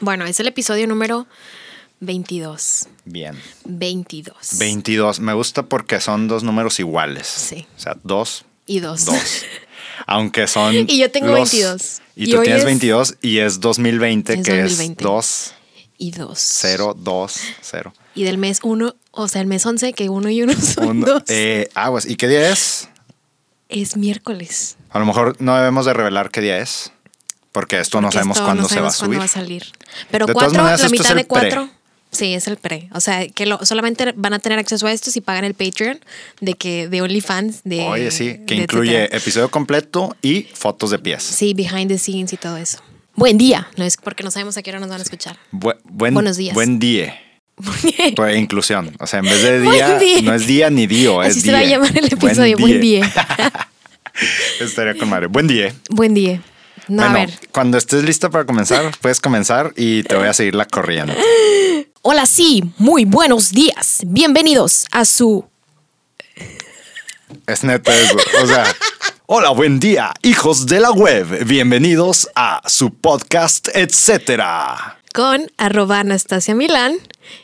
Bueno, es el episodio número 22. Bien. 22. 22. Me gusta porque son dos números iguales. Sí. O sea, dos, Y dos. dos. Aunque son. Y yo tengo los- 22. Y Y tú tienes es- 22 y es 2020, Es que 2020. es 2, Y dos. 0, 2, 0. Y del mes 1, o sea, el mes 11, que uno y uno son Uno, dos. eh, aguas. ¿Y qué día es? Es miércoles. A lo mejor no debemos de revelar qué día es. Porque esto no Porque sabemos esto cuándo no se va a sabemos subir. va a salir. Pero De cuatro, maneras, la mitad de pre. cuatro. Sí, es el pre. O sea, que lo, solamente van a tener acceso a esto si pagan el Patreon de que de OnlyFans. De, Oye, sí, que incluye etcétera. episodio completo y fotos de pies. Sí, behind the scenes y todo eso. Buen día. No es porque no sabemos a qué hora nos van a escuchar. Bu- buen, Buenos días. Buen día. Pues inclusión. O sea, en vez de día, Buen día. no es día ni dio, es Así se día. va a llamar el episodio. Buen día. Estaría con madre. Buen día. Buen día. No, bueno, a ver. cuando estés lista para comenzar, puedes comenzar y te voy a seguir la corriente. Hola, sí, muy buenos días. Bienvenidos a su. Es neta eso. O sea, hola, buen día, hijos de la web. Bienvenidos a su podcast, etcétera. con arroba Anastasia Milán.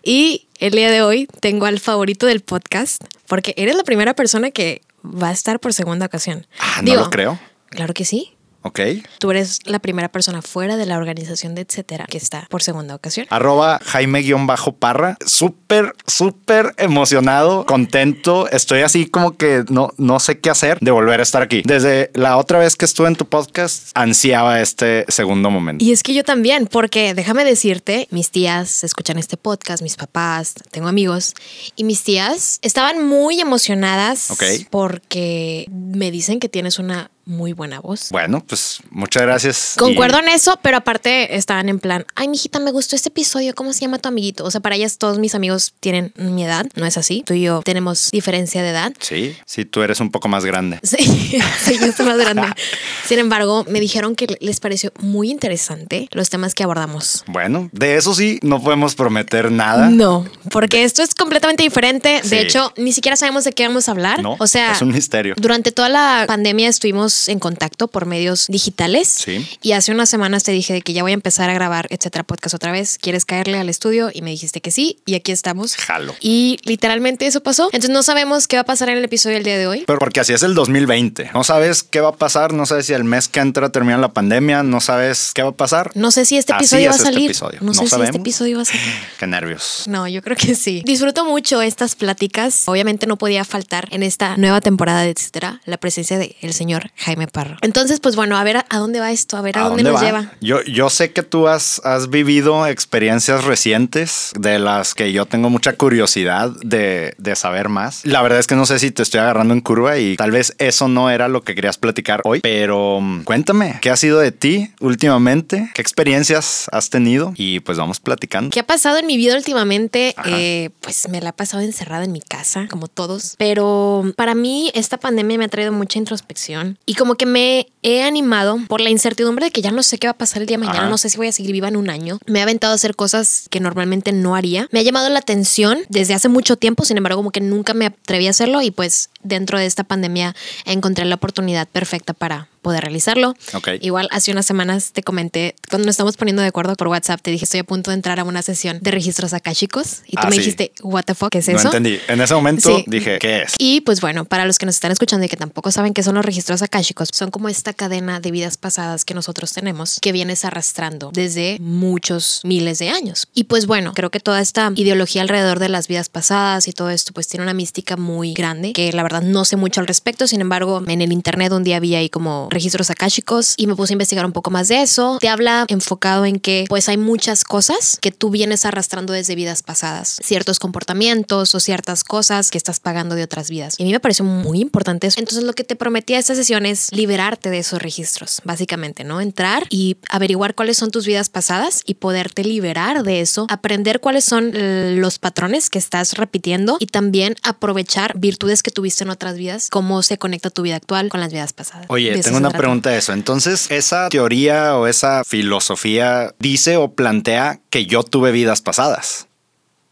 Y el día de hoy tengo al favorito del podcast, porque eres la primera persona que va a estar por segunda ocasión. Ah, no lo creo. Claro que sí. Ok. Tú eres la primera persona fuera de la organización de etcétera que está por segunda ocasión. Arroba Jaime-Parra. Súper, súper emocionado, contento. Estoy así como que no, no sé qué hacer de volver a estar aquí. Desde la otra vez que estuve en tu podcast, ansiaba este segundo momento. Y es que yo también, porque déjame decirte, mis tías escuchan este podcast, mis papás, tengo amigos, y mis tías estaban muy emocionadas Ok. porque me dicen que tienes una muy buena voz. Bueno, pues muchas gracias. Concuerdo Y- en eso, pero aparte estaban en plan, ay, mijita, me gustó este episodio, ¿cómo se llama tu amiguito? O sea, para ellas todos mis amigos tienen mi edad, no es así. Tú y yo tenemos diferencia de edad. Sí, sí, tú eres un poco más grande. Sí, sí, yo estoy más grande. Sin embargo, me dijeron que les pareció muy interesante los temas que abordamos. Bueno, de eso sí, no podemos prometer nada. No, porque esto es completamente diferente. Sí. De hecho, ni siquiera sabemos de qué vamos a hablar. No, o sea, es un misterio. Durante toda la pandemia estuvimos en contacto por medios digitales. Sí. Y hace unas semanas te dije que ya voy a empezar a grabar, etcétera, podcast otra vez. ¿Quieres caerle al estudio? Y me dijiste que sí. Y aquí estamos. Jalo. Y literalmente eso pasó. Entonces no sabemos qué va a pasar en el episodio del día de hoy. Pero porque así es el 2020. No sabes qué va a pasar, no sabes si el mes que entra termina la pandemia, no sabes qué va a pasar. No sé si este Así episodio va a es este salir. episodio. No, No sé si este episodio va a salir. Qué nervios. No, yo creo que sí. Disfruto mucho estas pláticas. Obviamente no podía faltar en esta nueva temporada de etcétera la presencia del el señor Jaime Parro. Entonces, pues bueno, a ver a, a dónde va esto, a ver a, dónde, nos va? lleva. Yo, yo sé que tú has, has vivido experiencias recientes de las que yo tengo mucha curiosidad de, de saber más. La verdad es que no sé si te estoy agarrando en curva y tal vez eso no era lo que querías platicar hoy, pero mm, cuéntame, ¿qué ha sido de ti últimamente? ¿Qué experiencias has tenido? Y pues vamos platicando. ¿Qué ha pasado en mi vida últimamente? Eh, pues me la he pasado encerrada en mi casa, como todos. Pero para mí esta pandemia me ha traído mucha introspección y como que me he animado por la incertidumbre de que ya no sé qué va a pasar el día de mañana, Ajá. no sé si voy a seguir viva en un año. Me he aventado a hacer cosas que normalmente no haría. Me ha llamado la atención desde hace mucho tiempo, sin embargo como que nunca me atreví a hacerlo y pues dentro de esta pandemia encontré la oportunidad perfecta para poder realizarlo. Ok. Igual hace unas semanas te comenté, cuando nos estamos poniendo de acuerdo por WhatsApp, te dije estoy a punto de entrar a una sesión de registros akáshicos y tú Ah, me sí. dijiste, what the fuck, ¿qué es No eso? entendí. En ese momento Sí. dije, ¿qué es? Y pues bueno, para los que nos están escuchando y que tampoco saben qué son los registros akáshicos, son como esta cadena de vidas pasadas que nosotros tenemos, que vienes arrastrando desde muchos miles de años. Y pues bueno, creo que toda esta ideología alrededor de las vidas pasadas y todo esto, pues tiene una mística muy grande, que la verdad no sé mucho al respecto, sin embargo, en el internet un día vi ahí como registros akáshicos y me puse a investigar un poco más de eso. Te habla enfocado en que pues hay muchas cosas que tú vienes arrastrando desde vidas pasadas, ciertos comportamientos o ciertas cosas que estás pagando de otras vidas. Y a mí me pareció muy importante eso. Entonces lo que te prometí a esta sesión es liberarte de esos registros, básicamente, ¿no? Entrar y averiguar cuáles son tus vidas pasadas y poderte liberar de eso, aprender cuáles son los patrones que estás repitiendo y también aprovechar virtudes que tuviste en otras vidas, cómo se conecta tu vida actual con las vidas pasadas. Oye, tengo una pregunta de eso. Entonces, esa teoría o esa filosofía dice o plantea que yo tuve vidas pasadas.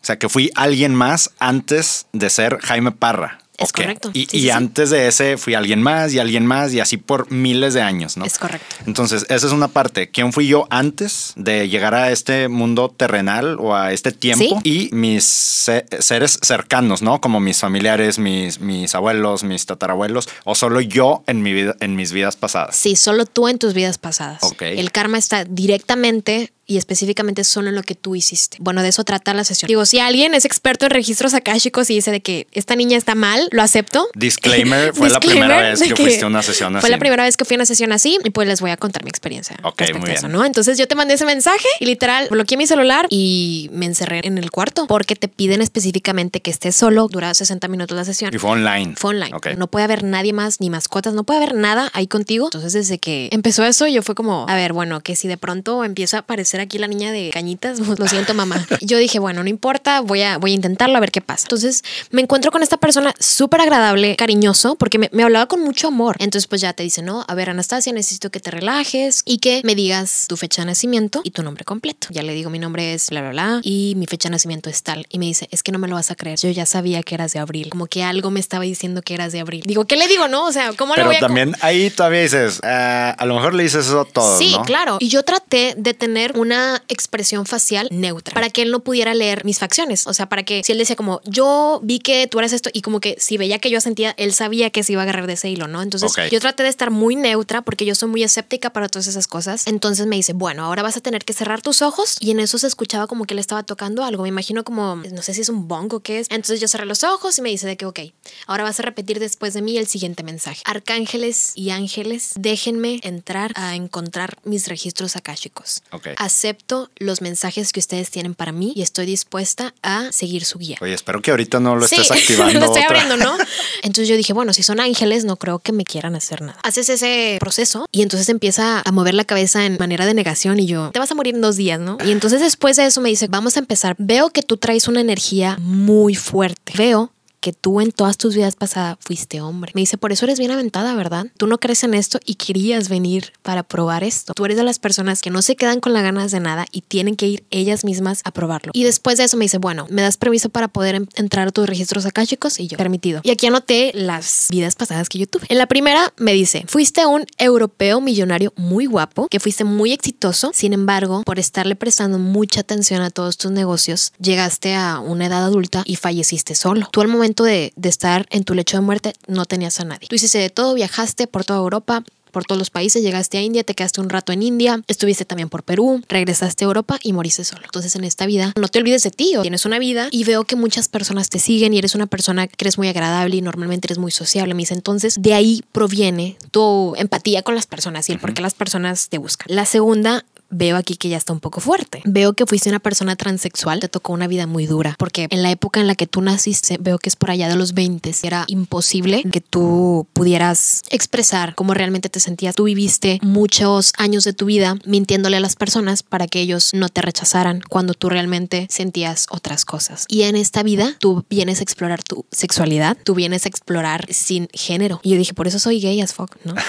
O sea, que fui alguien más antes de ser Jaime Parra. Es correcto. Y, Sí, sí, y sí. antes de ese fui alguien más y alguien más y así por miles de años, ¿no? Es correcto. Entonces, esa es una parte. ¿Quién fui yo antes de llegar a este mundo terrenal o a este tiempo? Y mis se- seres cercanos, ¿no? Como mis familiares, mis, mis abuelos, mis tatarabuelos, o solo yo en, mi vida, en mis vidas pasadas. Sí, solo tú en tus vidas pasadas. Ok. El karma está directamente y específicamente solo en lo que tú hiciste. Bueno, de eso trata la sesión. Digo, si alguien es experto en registros akáshicos y dice de que esta niña está mal, lo acepto. Disclaimer, fue la primera vez de que fuiste a una sesión Fue la así. primera vez que fui a una sesión así y pues les voy a contar mi experiencia. Ok, muy bien. eso, ¿no? Entonces yo te mandé ese mensaje y literal bloqueé mi celular y me encerré en el cuarto porque te piden específicamente que estés solo. Dura 60 minutos la sesión. Y fue online. Fue online. Ok. No puede haber nadie más, ni mascotas, no puede haber nada ahí contigo. Entonces, desde que empezó eso, yo fue como, a ver, bueno, que si de pronto empieza a aparecer aquí la niña de cañitas, lo siento, mamá. Yo dije, bueno, no importa, voy a, voy a intentarlo a ver qué pasa. Entonces, me encuentro con esta persona súper agradable, cariñoso, porque me, me hablaba con mucho amor. Entonces, pues ya te dice, no, a ver, Anastasia, necesito que te relajes y que me digas tu fecha de nacimiento y tu nombre completo. Ya le digo, mi nombre es bla, bla, bla, y mi fecha de nacimiento es tal. Y me dice, es que no me lo vas a creer. Yo ya sabía que eras de abril. Como que algo me estaba diciendo que eras de abril. Digo, ¿qué le digo, no? O sea, ¿cómo le Pero voy a... también ahí todavía dices, ah, a lo mejor le dices eso a todos, Sí, ¿no? claro. Y yo traté de tener una expresión facial neutra para que él no pudiera leer mis facciones. O sea, para que si él decía como, yo vi que tú eras esto y como que si veía que yo sentía, él sabía que se iba a agarrar de ese hilo, ¿no? Entonces yo traté de estar muy neutra porque yo soy muy escéptica para todas esas cosas. Entonces me dice, bueno, ahora vas a tener que cerrar tus ojos y en eso se escuchaba como que él estaba tocando algo. Me imagino como, no sé si es un bongo o qué es. Entonces yo cerré los ojos y me dice de que, ok, ahora vas a repetir después de mí el siguiente mensaje. Arcángeles y ángeles, déjenme entrar a encontrar mis registros akáshicos. Ok. Acepto los mensajes que ustedes tienen para mí y estoy dispuesta a seguir su guía. Oye, espero que ahorita no lo estés activando. lo estoy otra- abriendo, ¿no? Entonces yo dije, bueno, si son ángeles, no creo que me quieran hacer nada. Haces ese proceso y entonces empieza a mover la cabeza en manera de negación y yo, te vas a morir en dos días, ¿no? Y entonces después de eso me dice, vamos a empezar. Veo que tú traes una energía muy fuerte. Veo que tú en todas tus vidas pasadas fuiste hombre. Me dice, por eso eres bien aventada, ¿verdad? Tú no crees en esto y querías venir para probar esto. Tú eres de las personas que no se quedan con las ganas de nada y tienen que ir ellas mismas a probarlo. Y después de eso me dice, bueno, ¿me das permiso para poder en- entrar a tus registros akáshicos? Y yo, permitido. Y aquí anoté las vidas pasadas que yo tuve. En la primera me dice, fuiste un europeo millonario muy guapo, que fuiste muy exitoso. Sin embargo, por estarle prestando mucha atención a todos tus negocios, llegaste a una edad adulta y falleciste solo. Tú al momento de, de estar en tu lecho de muerte no tenías a nadie. Tú hiciste de todo, viajaste por toda Europa, por todos los países, llegaste a India, te quedaste un rato en India, estuviste también por Perú, regresaste a Europa y moriste solo. Entonces en esta vida no te olvides de ti, o tienes una vida y veo que muchas personas te siguen y eres una persona que eres muy agradable y normalmente eres muy sociable. Me dice entonces de ahí proviene tu empatía con las personas y el por qué las personas te buscan. La segunda veo aquí que ya está un poco fuerte. Veo que fuiste una persona transexual, te tocó una vida muy dura, porque en la época en la que tú naciste, veo que es por allá de los 20, era imposible que tú pudieras expresar cómo realmente te sentías. Tú viviste muchos años de tu vida mintiéndole a las personas para que ellos no te rechazaran cuando tú realmente sentías otras cosas. Y en esta vida tú vienes a explorar tu sexualidad, tú vienes a explorar sin género. Y yo dije, por eso soy gay as fuck, ¿no?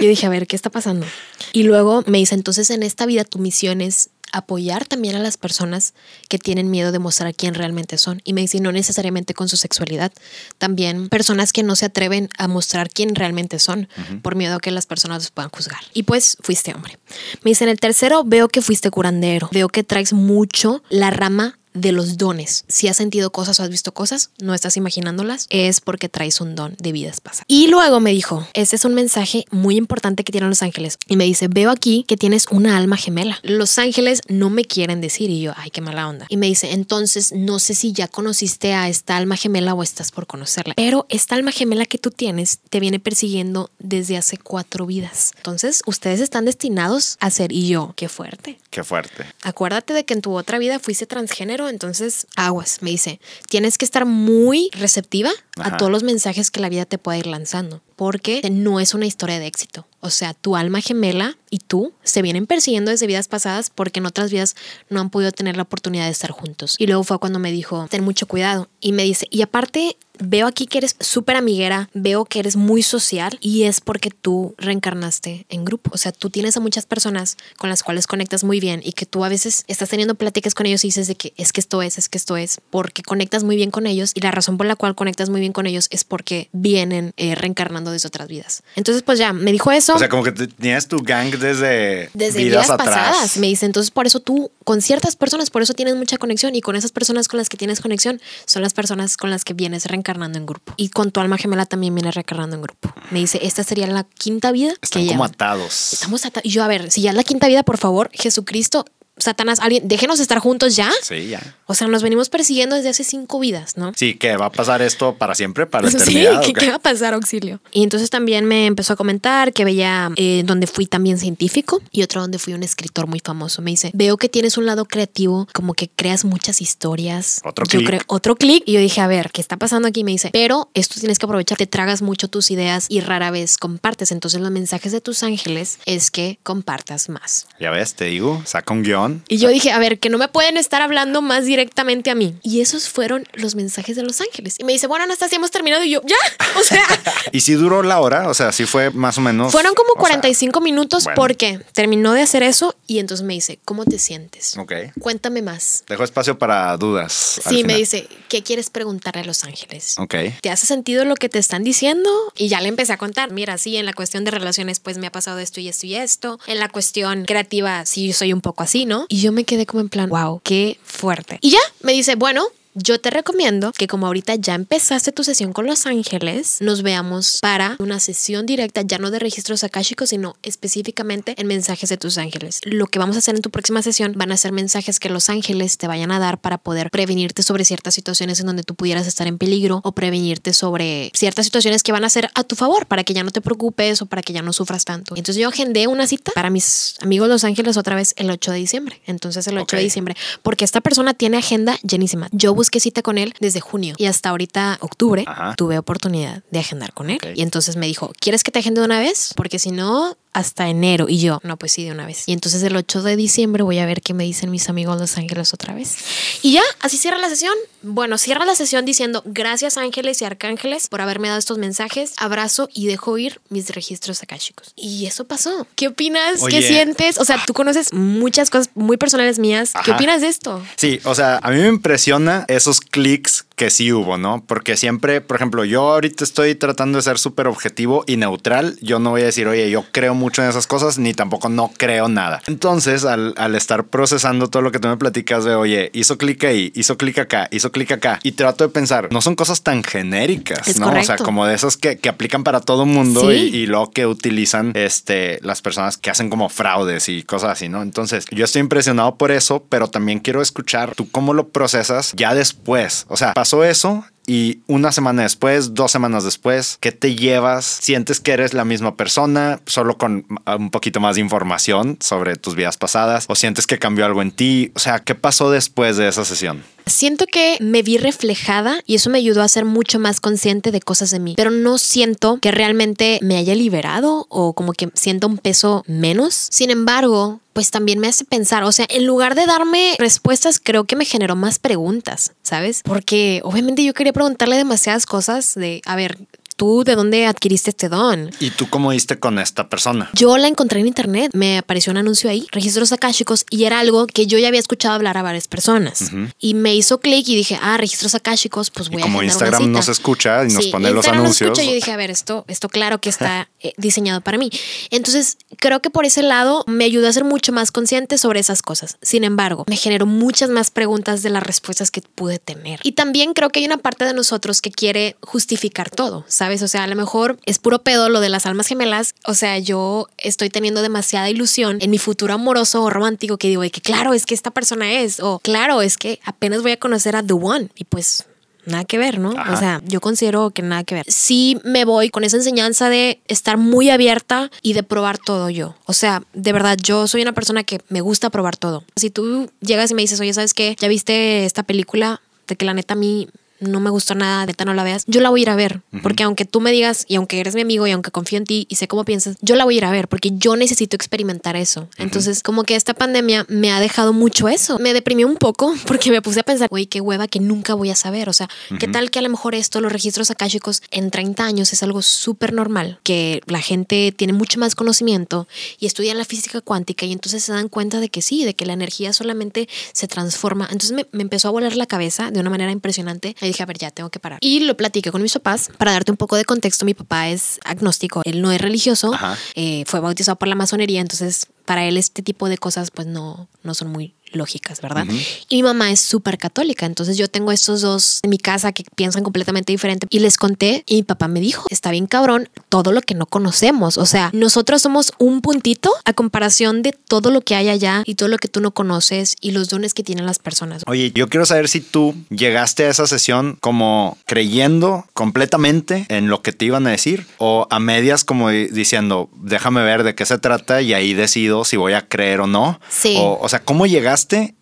Yo dije, a ver, ¿qué está pasando? Y luego me dice, entonces en esta vida tu misión es apoyar también a las personas que tienen miedo de mostrar quién realmente son. Y me dice, no necesariamente con su sexualidad, también personas que no se atreven a mostrar quién realmente son por miedo a que las personas los puedan juzgar. Y pues fuiste hombre. Me dice, en el tercero veo que fuiste curandero, veo que traes mucho la rama de los dones. Si has sentido cosas o has visto cosas, no estás imaginándolas, es porque traes un don de vidas pasadas. Y luego me dijo, este es un mensaje muy importante que tienen los ángeles. Y me dice, veo aquí que tienes una alma gemela. Los ángeles no me quieren decir. Y yo, ay, qué mala onda. Y me dice, entonces no sé si ya conociste a esta alma gemela o estás por conocerla. Pero esta alma gemela que tú tienes te viene persiguiendo desde hace cuatro vidas. Entonces, ustedes están destinados a ser. Y yo, qué fuerte. Qué fuerte. Acuérdate de que en tu otra vida fuiste transgénero, entonces aguas, me dice. Tienes que estar muy receptiva Ajá. a todos los mensajes que la vida te pueda ir lanzando, porque no es una historia de éxito. O O sea, tu alma gemela y tú se vienen persiguiendo desde vidas pasadas porque en otras vidas no han podido tener la oportunidad de estar juntos. Y luego fue cuando me dijo, ten mucho cuidado. Y me dice, y aparte veo aquí que eres súper amiguera, veo que eres muy social y es porque tú reencarnaste en grupo. O sea, tú tienes a muchas personas con las cuales conectas muy bien y que tú a veces estás teniendo pláticas con ellos y dices de que es que esto es, es que esto es, porque conectas muy bien con ellos y la razón por la cual conectas muy bien con ellos es porque vienen eh, reencarnando desde otras vidas. Entonces, pues ya, me dijo eso. O sea, como que tienes tu gang desde, desde vidas, pasadas. Me dice, entonces por eso tú, con ciertas personas, por eso tienes mucha conexión y con esas personas con las que tienes conexión son las personas con las que vienes reencarnando en grupo. Y con tu alma gemela también viene reencarnando en grupo. Me dice, esta sería la quinta vida. Están como atados. Estamos atados. Y yo, a ver, si ya es la quinta vida, por favor, Jesucristo, Satanás, alguien, déjenos estar juntos ya. Sí, ya. O sea, nos venimos persiguiendo desde hace cinco vidas, ¿no? Sí, que va a pasar esto para siempre, para la eternidad. Sí, ¿qué, va a pasar, auxilio? Y entonces también me empezó a comentar que veía eh, donde fui también científico y otro donde fui un escritor muy famoso. Me dice, veo que tienes un lado creativo, como que creas muchas historias. Otro clic. Otro clic. Y yo dije, a ver, ¿qué está pasando aquí? Me dice, pero esto tienes que aprovechar, te tragas mucho tus ideas y rara vez compartes. Entonces los mensajes de tus ángeles es que compartas más. Ya ves, te digo, saca un guion. Y yo dije, a ver, que no me pueden estar hablando más directamente a mí. Y esos fueron los mensajes de los ángeles. Y me dice, bueno, Anastasia, hemos terminado. Y yo, ya, o sea. ¿Y si duró la hora? O sea, si fue más o menos. Fueron como 45 minutos porque terminó de hacer eso y entonces me dice, ¿cómo te sientes? Ok. Cuéntame más. Dejo espacio para dudas. Sí, me dice, ¿qué quieres preguntarle a los ángeles? Ok. ¿Te hace sentido lo que te están diciendo? Y ya le empecé a contar. Mira, sí, en la cuestión de relaciones, pues me ha pasado esto y esto y esto. En la cuestión creativa, sí, soy un poco así, ¿no? Y yo me quedé como en plan, wow, qué fuerte. Y ya me dice, bueno, yo te recomiendo que como ahorita ya empezaste tu sesión con Los Ángeles, nos veamos para una sesión directa, ya no de registros akáshicos, sino específicamente en mensajes de tus ángeles. Lo que vamos a hacer en tu próxima sesión van a ser mensajes que los ángeles te vayan a dar para poder prevenirte sobre ciertas situaciones en donde tú pudieras estar en peligro o prevenirte sobre ciertas situaciones que van a ser a tu favor para que ya no te preocupes o para que ya no sufras tanto. Entonces yo agendé una cita para mis amigos Los Ángeles otra vez el 8 de diciembre. Entonces el 8 de diciembre, porque esta persona tiene agenda llenísima. Yo busqué cita con él desde junio y hasta ahorita octubre tuve oportunidad de agendar con él. Y entonces me dijo, ¿quieres que te agende de una vez? Porque si no, hasta enero. Y yo, no, pues sí, de una vez. Y entonces el 8 de diciembre voy a ver qué me dicen mis amigos Los Ángeles otra vez. Y ya, así cierra la sesión. Bueno, cierra la sesión diciendo gracias ángeles y arcángeles por haberme dado estos mensajes. Abrazo y dejo ir mis registros chicos Y eso pasó. ¿Qué opinas? ¿Qué sientes? O sea, tú conoces muchas cosas muy personales mías. ¿Qué opinas de esto? Sí, o sea, a mí me impresiona esos clics que sí hubo, ¿no? Porque siempre, por ejemplo, yo ahorita estoy tratando de ser súper objetivo y neutral. Yo no voy a decir, oye, yo creo mucho en esas cosas, ni tampoco no creo nada. Entonces, al, al estar procesando todo lo que tú me platicas de, oye, hizo clic ahí, hizo clic acá, hizo clic acá, y trato de pensar, no son cosas tan genéricas, ¿no? O sea, como de esas que, que aplican para todo mundo y, y, luego que utilizan este, las personas que hacen como fraudes y cosas así, ¿no? Entonces, yo estoy impresionado por eso, pero también quiero escuchar tú cómo lo procesas ya después. O sea, pasó eso y una semana después, dos semanas después, ¿qué te llevas? ¿Sientes que eres la misma persona, solo con un poquito más de información sobre tus vidas pasadas? ¿O sientes que cambió algo en ti? O sea, ¿qué pasó después de esa sesión? Siento que me vi reflejada y eso me ayudó a ser mucho más consciente de cosas de mí, pero no siento que realmente me haya liberado o como que siento un peso menos. Sin embargo, pues también me hace pensar, o sea, en lugar de darme respuestas, creo que me generó más preguntas, ¿sabes? Porque obviamente yo quería preguntarle demasiadas cosas de, a ver, ¿Tú de dónde adquiriste este don? ¿Y tú cómo diste con esta persona? Yo la encontré en internet, me apareció un anuncio ahí, registros akáshicos, y era algo que yo ya había escuchado hablar a varias personas. Y me hizo clic y dije, ah, registros akáshicos, pues voy y a como Instagram una cita. nos escucha y nos Sí, pone los Instagram nos anuncios. escucha y yo dije, a ver, esto, esto claro que está eh, diseñado para mí. Entonces, creo que por ese lado me ayudó a ser mucho más consciente sobre esas cosas. Sin embargo, me generó muchas más preguntas de las respuestas que pude tener. Y también creo que hay una parte de nosotros que quiere justificar todo, ¿sabes? O sea, a lo mejor es puro pedo lo de las almas gemelas. O sea, yo estoy teniendo demasiada ilusión en mi futuro amoroso o romántico que digo, de que claro, es que esta persona es, o claro, es que apenas voy a conocer a The One. Y pues nada que ver, ¿no? Ajá. O sea, yo considero que nada que ver. Sí me voy con esa enseñanza de estar muy abierta y de probar todo yo. O sea, de verdad, yo soy una persona que me gusta probar todo. Si tú llegas y me dices, oye, ¿sabes qué? ¿Ya viste esta película? De que la neta a mí no me gustó nada, neta no la veas, yo la voy a ir a ver. Porque aunque tú me digas, y aunque eres mi amigo, y aunque confío en ti y sé cómo piensas, yo la voy a ir a ver porque yo necesito experimentar eso. Entonces, como que esta pandemia me ha dejado mucho eso. Me deprimió un poco porque me puse a pensar, güey, qué hueva que nunca voy a saber. O sea, ¿qué tal que a lo mejor esto, los registros akáshicos en 30 años es algo súper normal? Que la gente tiene mucho más conocimiento y estudian la física cuántica y entonces se dan cuenta de que sí, de que la energía solamente se transforma. Entonces me, me empezó a volar la cabeza de una manera impresionante y dije, a ver, ya tengo que parar. Y lo platiqué con mis papás. Para darte un poco de contexto, mi papá es agnóstico, él no es religioso, eh, fue bautizado por la masonería, entonces para él este tipo de cosas pues no, no son muy lógicas, ¿verdad? Y mi mamá es súper católica, entonces yo tengo estos dos en mi casa que piensan completamente diferente y les conté y mi papá me dijo, está bien cabrón todo lo que no conocemos, o sea, nosotros somos un puntito a comparación de todo lo que hay allá y todo lo que tú no conoces y los dones que tienen las personas. Oye, yo quiero saber si tú llegaste a esa sesión como creyendo completamente en lo que te iban a decir o a medias como diciendo, déjame ver de qué se trata y ahí decido si voy a creer o no. Sí. O, o sea, ¿cómo llegaste?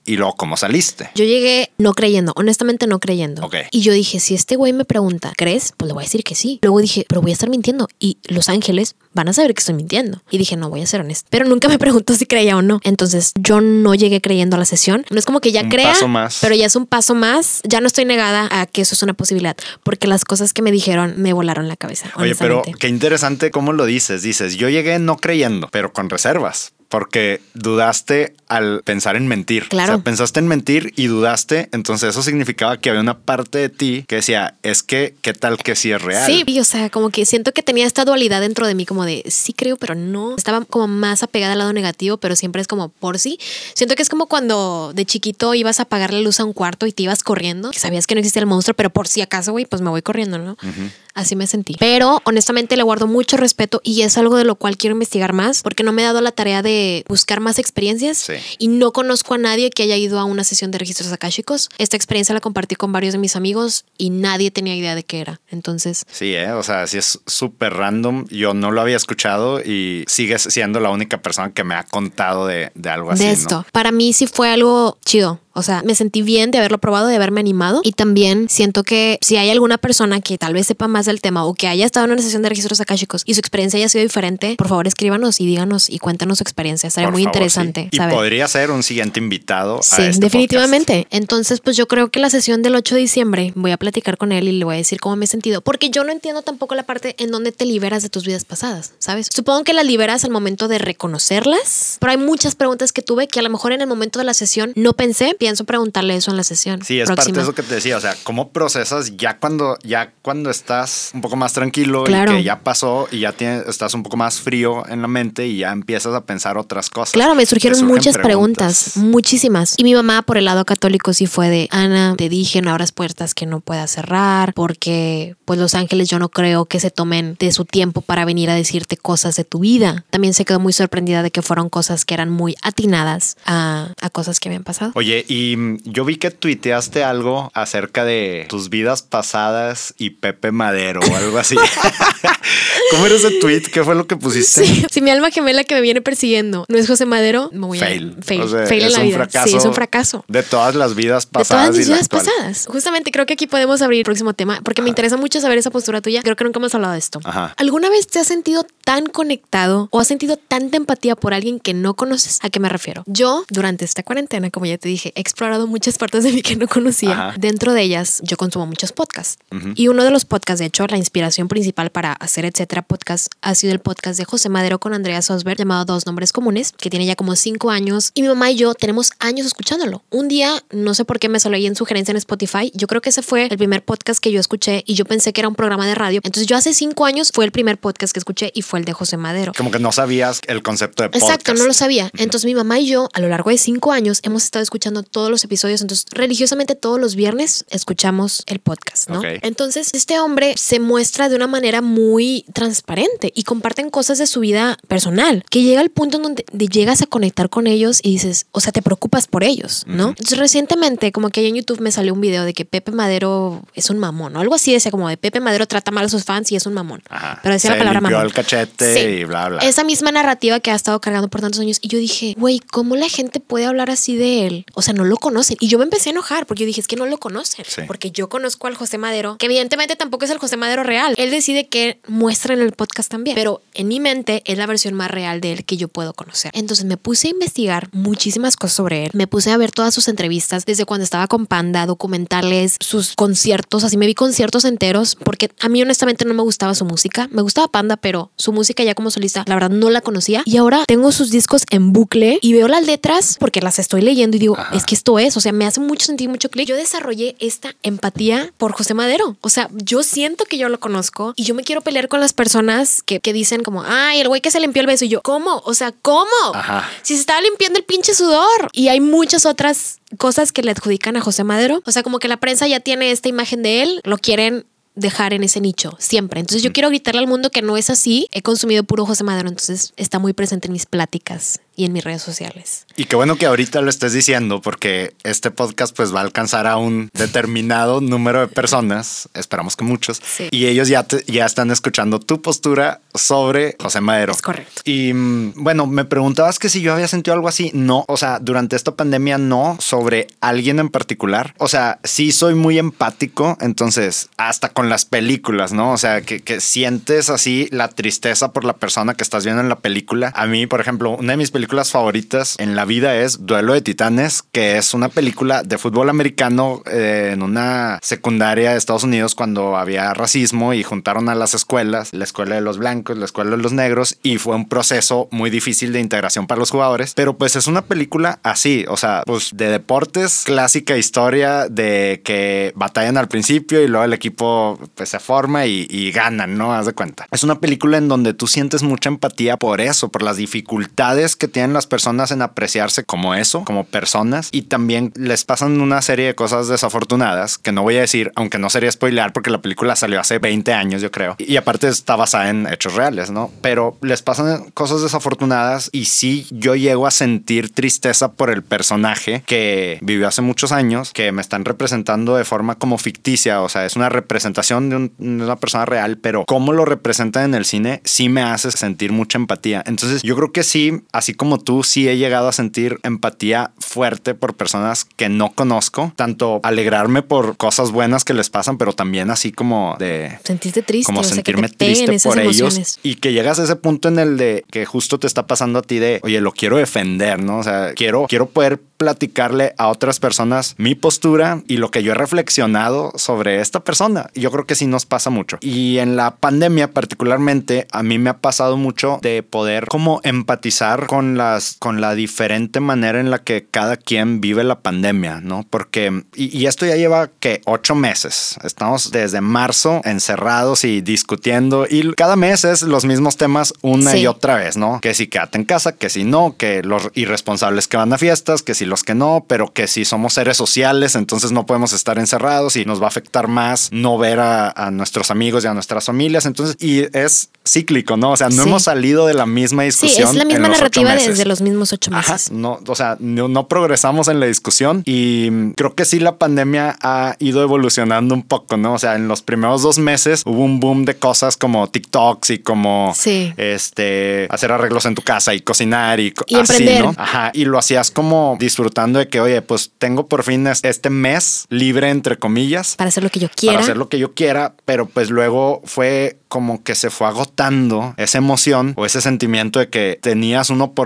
Y luego cómo saliste. Yo llegué no creyendo, honestamente no creyendo. Ok. Y yo dije, si este güey me pregunta, ¿crees? Pues le voy a decir que sí. Luego dije, pero voy a estar mintiendo y los ángeles van a saber que estoy mintiendo. Y dije, no, voy a ser honesto. Pero nunca me preguntó si creía o no. Entonces yo no llegué creyendo a la sesión. No es como que ya Un crea, paso más. pero ya es un paso más. Ya no estoy negada a que eso es una posibilidad, porque las cosas que me dijeron me volaron la cabeza. Oye, pero qué interesante cómo lo dices. Dices, yo llegué no creyendo, pero con reservas. Porque dudaste al pensar en mentir. Claro. O sea, pensaste en mentir y dudaste. Entonces eso significaba que había una parte de ti que decía, es que, ¿qué tal que sí es real? Sí, y, o sea, como que siento que tenía esta dualidad dentro de mí, como de sí creo, pero no. Estaba como más apegada al lado negativo, pero siempre es como por sí. Siento que es como cuando de chiquito ibas a apagar la luz a un cuarto y te ibas corriendo, que sabías que no existía el monstruo, pero por si acaso, güey, pues me voy corriendo, ¿no? Así me sentí. Pero honestamente le guardo mucho respeto y es algo de lo cual quiero investigar más, porque no me he dado la tarea de buscar más experiencias Sí. Y no conozco a nadie que haya ido a una sesión de registros akáshicos. Esta experiencia la compartí con varios de mis amigos y nadie tenía idea de qué era. Entonces, Sí, ¿eh? o sea, sí es súper random. Yo no lo había escuchado y sigues siendo la única persona que me ha contado de, de algo así. de ¿no? esto. Para mí sí fue algo chido. O sea, me sentí bien de haberlo probado, de haberme animado. Y también siento que si hay alguna persona que tal vez sepa más del tema o que haya estado en una sesión de registros akáshicos y su experiencia haya sido diferente, por favor escríbanos y díganos y cuéntanos su experiencia. Estaría muy favor, interesante sí. Y saber. podría ser un siguiente invitado. a Sí, este definitivamente. Entonces, pues yo creo que la sesión del 8 de diciembre voy a platicar con él y le voy a decir cómo me he sentido, porque yo no entiendo tampoco la parte en donde te liberas de tus vidas pasadas, ¿sabes? Supongo que las liberas al momento de reconocerlas, pero hay muchas preguntas que tuve que a lo mejor en el momento de la sesión no pensé, pienso preguntarle eso en la sesión. Sí, es próxima. parte de eso que te decía, o sea, cómo procesas ya cuando ya cuando estás un poco más tranquilo Claro. y que ya pasó y ya tienes, estás un poco más frío en la mente y ya empiezas a pensar otras cosas. Claro, me surgieron muchas preguntas. muchísimas. Y mi mamá, por el lado católico, sí fue de, Ana, te dije, no abras puertas que no puedas cerrar, porque pues los ángeles yo no creo que se tomen de su tiempo para venir a decirte cosas de tu vida. También se quedó muy sorprendida de que fueron cosas que eran muy atinadas a, a cosas que habían pasado. Oye, y mm, yo vi que tuiteaste algo acerca de tus vidas pasadas y Pepe Madero o algo así. ¿Cómo era ese tweet? ¿Qué fue lo que pusiste? Sí, si mi alma gemela que me viene persiguiendo no es José Madero, me voy Fail. a fail, O sea, fail en es la un vida. fracaso sí, es un fracaso. De todas las vidas de pasadas todas mis y vidas actual. pasadas. Justamente creo que aquí podemos abrir el próximo tema porque me interesa mucho saber esa postura tuya. Creo que nunca hemos hablado de esto. Ajá. ¿Alguna vez te has sentido tan conectado o has sentido tanta empatía por alguien que no conoces? ¿A qué me refiero? Yo, durante esta cuarentena, como ya te dije, explorado muchas partes de mí que no conocía. Ajá. Dentro de ellas, yo consumo muchos podcasts. Y uno de los podcasts, de hecho, la inspiración principal para hacer etcétera podcast ha sido el podcast de José Madero con Andrea Sosberg llamado Dos Nombres Comunes, que tiene ya como cinco años. Y mi mamá y yo tenemos años escuchándolo. Un día, no sé por qué me salió ahí en sugerencia en Spotify. Yo creo que ese fue el primer podcast que yo escuché y yo pensé que era un programa de radio. Entonces yo hace cinco años fue el primer podcast que escuché y fue el de José Madero. Como que no sabías el concepto de podcast. Exacto, no lo sabía. Entonces mi mamá y yo a lo largo de cinco años hemos estado escuchando todos los episodios. Entonces religiosamente todos los viernes escuchamos el podcast, ¿no? Entonces este hombre se muestra de una manera muy transparente y comparten cosas de su vida personal que llega al punto en donde de- llegas a conectar con ellos y dices, o sea, te preocupas por ellos, ¿no? Entonces recientemente como que ahí en YouTube me salió un video de que Pepe Madero es un mamón o algo así decía como de Pepe Madero trata mal a sus fans y es un mamón. Ajá. Pero decía Se la palabra limpió mamón. el cachete Sí. y bla, bla. Esa misma narrativa que ha estado cargando por tantos años. Y yo dije, güey, ¿cómo la gente puede hablar así de él? O sea, no no lo conocen. Y yo me empecé a enojar porque yo dije, es que no lo conocen. Sí. Porque yo conozco al José Madero, que evidentemente tampoco es el José Madero real. Él decide que muestra en el podcast también. Pero en mi mente es la versión más real de él que yo puedo conocer. Entonces me puse a investigar muchísimas cosas sobre él. Me puse a ver todas sus entrevistas desde cuando estaba con Panda, documentales, sus conciertos. Así me vi conciertos enteros porque a mí honestamente no me gustaba su música. Me gustaba Panda, pero su música ya como solista, la verdad no la conocía. Y ahora tengo sus discos en bucle y veo las letras porque las estoy leyendo y digo, es que esto es, o sea, me hace mucho sentir mucho clic. Yo desarrollé esta empatía por José Madero. O sea, yo siento que yo lo conozco y yo me quiero pelear con las personas que, que dicen como, ay, el güey que se limpió el beso y yo, ¿cómo? O sea, ¿cómo? Ajá. Si se estaba limpiando el pinche sudor. Y hay muchas otras cosas que le adjudican a José Madero. O sea, como que la prensa ya tiene esta imagen de él, lo quieren dejar en ese nicho siempre. Entonces yo quiero gritarle al mundo que no es así. He consumido puro José Madero, entonces está muy presente en mis pláticas y en mis redes sociales. Y qué bueno que ahorita lo estés diciendo porque este podcast pues va a alcanzar a un determinado número de personas, esperamos que muchos, Sí. y ellos ya, te- ya están escuchando tu postura sobre José Madero. Es correcto. Y mm, bueno, me preguntabas que si yo había sentido algo así. No, o sea, durante esta pandemia no, sobre alguien en particular. O sea, sí soy muy empático, entonces hasta con las películas, ¿no? O sea, que, que sientes así la tristeza por la persona que estás viendo en la película. A mí, por ejemplo, una de mis películas favoritas en la vida es Duelo de Titanes, que es una película de fútbol americano eh, en una secundaria de Estados Unidos cuando había racismo y juntaron a las escuelas, la escuela de los blancos, la escuela de los negros, y fue un proceso muy difícil de integración para los jugadores. Pero pues es una película así, o sea, pues de deportes, clásica historia de que batallan al principio y luego el equipo pues se forma y, y ganan, ¿no? Haz de cuenta. Es una película en donde tú sientes mucha empatía por eso, por las dificultades que tienen las personas en apreciarse como eso, como personas, y también les pasan una serie de cosas desafortunadas que no voy a decir, aunque no sería spoilear porque la película salió hace 20 años, yo creo, y aparte está basada en hechos reales, ¿no? Pero les pasan cosas desafortunadas y sí yo llego a sentir tristeza por el personaje que vivió hace muchos años, que me están representando de forma como ficticia, o sea, es una representación de una persona real, pero cómo lo representan en el cine sí me hace sentir mucha empatía. Entonces yo creo que sí, así como tú, sí he llegado a sentir empatía fuerte por personas que no conozco, tanto alegrarme por cosas buenas que les pasan, pero también así como de Sentirte triste, como o sea, que sentirme te triste por ellos emociones. y que llegas a ese punto en el de que justo te está pasando a ti de, oye, lo quiero defender, ¿no? O sea, quiero, quiero poder platicarle a otras personas mi postura y lo que yo he reflexionado sobre esta persona. Yo creo que sí nos pasa mucho. Y en la pandemia particularmente, a mí me ha pasado mucho de poder como empatizar con las, con la diferente manera en la que cada quien vive la pandemia, ¿no? Porque, y, y esto ya lleva que ocho meses. Estamos desde marzo encerrados y discutiendo y cada mes es los mismos temas una Sí. y otra vez, ¿no? Que si quédate en casa, que si no, que los irresponsables que van a fiestas, que si los que no, pero que si somos seres sociales, entonces no podemos estar encerrados y nos va a afectar más no ver a, a nuestros amigos y a nuestras familias. Entonces, y es cíclico, ¿no? O sea, no Sí. hemos salido de la misma Sí, discusión. es la misma los ocho meses. desde los mismos ocho Ajá, meses. no, o sea, no, no progresamos en la discusión y creo que sí la pandemia ha ido evolucionando un poco, ¿no? O sea, en los primeros dos meses hubo un boom de cosas como TikToks y como Sí. este hacer arreglos en tu casa y cocinar y, Y así, emprender. ¿no? Ajá, y lo hacías como disfrutando de que, oye, pues tengo por fin es- este mes libre entre comillas Para hacer lo que yo quiera. para hacer lo que yo quiera, pero pues luego fue como que se fue agotando esa emoción o ese sentimiento de que tenías una oportunidad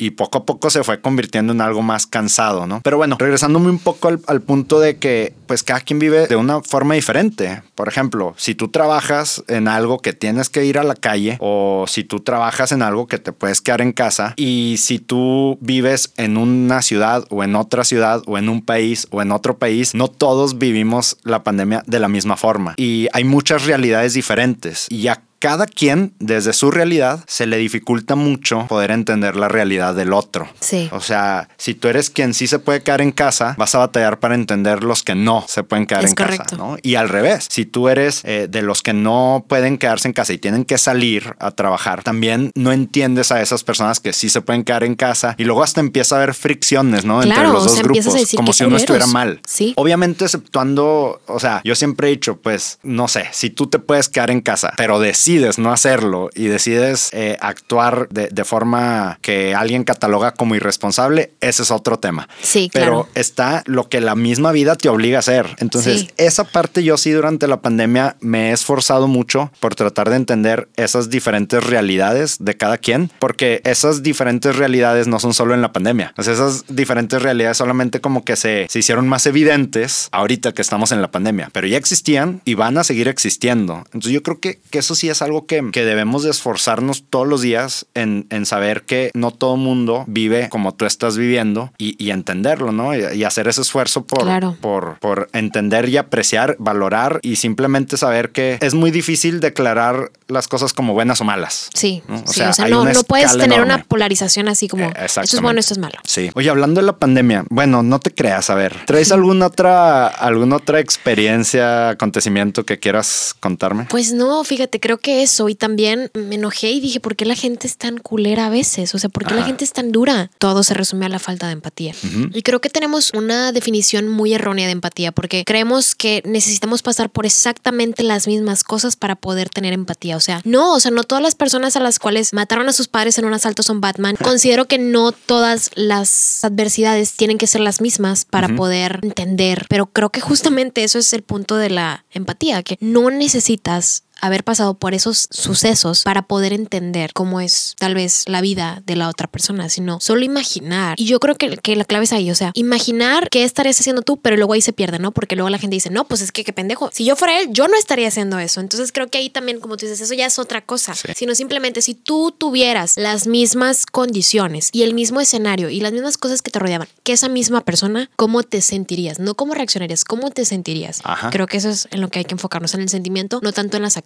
y poco a poco se fue convirtiendo en algo más cansado, ¿no? Pero bueno, regresándome un poco al, al punto de que pues cada quien vive de una forma diferente. Por ejemplo, si tú trabajas en algo que tienes que ir a la calle o si tú trabajas en algo que te puedes quedar en casa y si tú vives en una ciudad o en otra ciudad o en un país o en otro país, no todos vivimos la pandemia de la misma forma y hay muchas realidades diferentes y ya cada quien desde su realidad se le dificulta mucho poder entender la realidad del otro. Sí. O sea, si tú eres quien sí se puede quedar en casa, vas a batallar para entender los que no se pueden quedar Es en correcto. casa, ¿no? Y al revés, si tú eres eh, de los que no pueden quedarse en casa y tienen que salir a trabajar, también no entiendes a esas personas que sí se pueden quedar en casa y luego hasta empieza a haber fricciones, ¿no? Entre Claro, los o dos sea, grupos, a decir, como "Qué si uno culeros". estuviera mal. Sí. Obviamente exceptuando, o sea, yo siempre he dicho, pues, no sé, si tú te puedes quedar en casa, pero decides decides no hacerlo y decides eh, actuar de, de forma que alguien cataloga como irresponsable, ese es otro tema. Sí, Pero claro. está lo que la misma vida te obliga a hacer. Entonces, Sí. esa parte yo sí durante la pandemia me he esforzado mucho por tratar de entender esas diferentes realidades de cada quien, porque esas diferentes realidades no son solo en la pandemia. Esas diferentes realidades solamente como que se, se hicieron más evidentes ahorita que estamos en la pandemia, pero ya existían y van a seguir existiendo. Entonces, yo creo que, que eso sí es algo que, que debemos de esforzarnos todos los días en, en saber que no todo mundo vive como tú estás viviendo y, y entenderlo, ¿no? Y, y hacer ese esfuerzo por, Claro. por, por entender y apreciar, valorar y simplemente saber que es muy difícil declarar las cosas como buenas o malas. Sí, ¿no? O sí, sea, o sea, no, no puedes tener enorme. una polarización así como Eh, esto es bueno, esto es malo. Sí. Oye, hablando de la pandemia, bueno, no te creas, a ver, ¿traes alguna otra, alguna otra experiencia, acontecimiento que quieras contarme? Pues no, fíjate, creo que eso. Y también me enojé y dije, ¿por qué la gente es tan culera a veces? O sea, ¿por qué la Ajá. gente es tan dura? Todo se resume a la falta de empatía. Y creo que tenemos una definición muy errónea de empatía porque creemos que necesitamos pasar por exactamente las mismas cosas para poder tener empatía. O sea, no, o sea, no todas las personas a las cuales mataron a sus padres en un asalto son Batman. Considero que no todas las adversidades tienen que ser las mismas para poder entender, pero creo que justamente eso es el punto de la empatía, que no necesitas haber pasado por esos sucesos para poder entender cómo es tal vez la vida de la otra persona, sino solo imaginar. Y yo creo que, que la clave es ahí, o sea, imaginar qué estarías haciendo tú, pero luego ahí se pierde, ¿no? Porque luego la gente dice, no, pues es que qué pendejo. Si yo fuera él, yo no estaría haciendo eso. Entonces creo que ahí también, como tú dices, eso ya es otra cosa, Sí. sino simplemente si tú tuvieras las mismas condiciones y el mismo escenario y las mismas cosas que te rodeaban que esa misma persona, ¿cómo te sentirías? No cómo reaccionarías, ¿cómo te sentirías? Ajá. Creo que eso es en lo que hay que enfocarnos, en el sentimiento, no tanto en las acciones.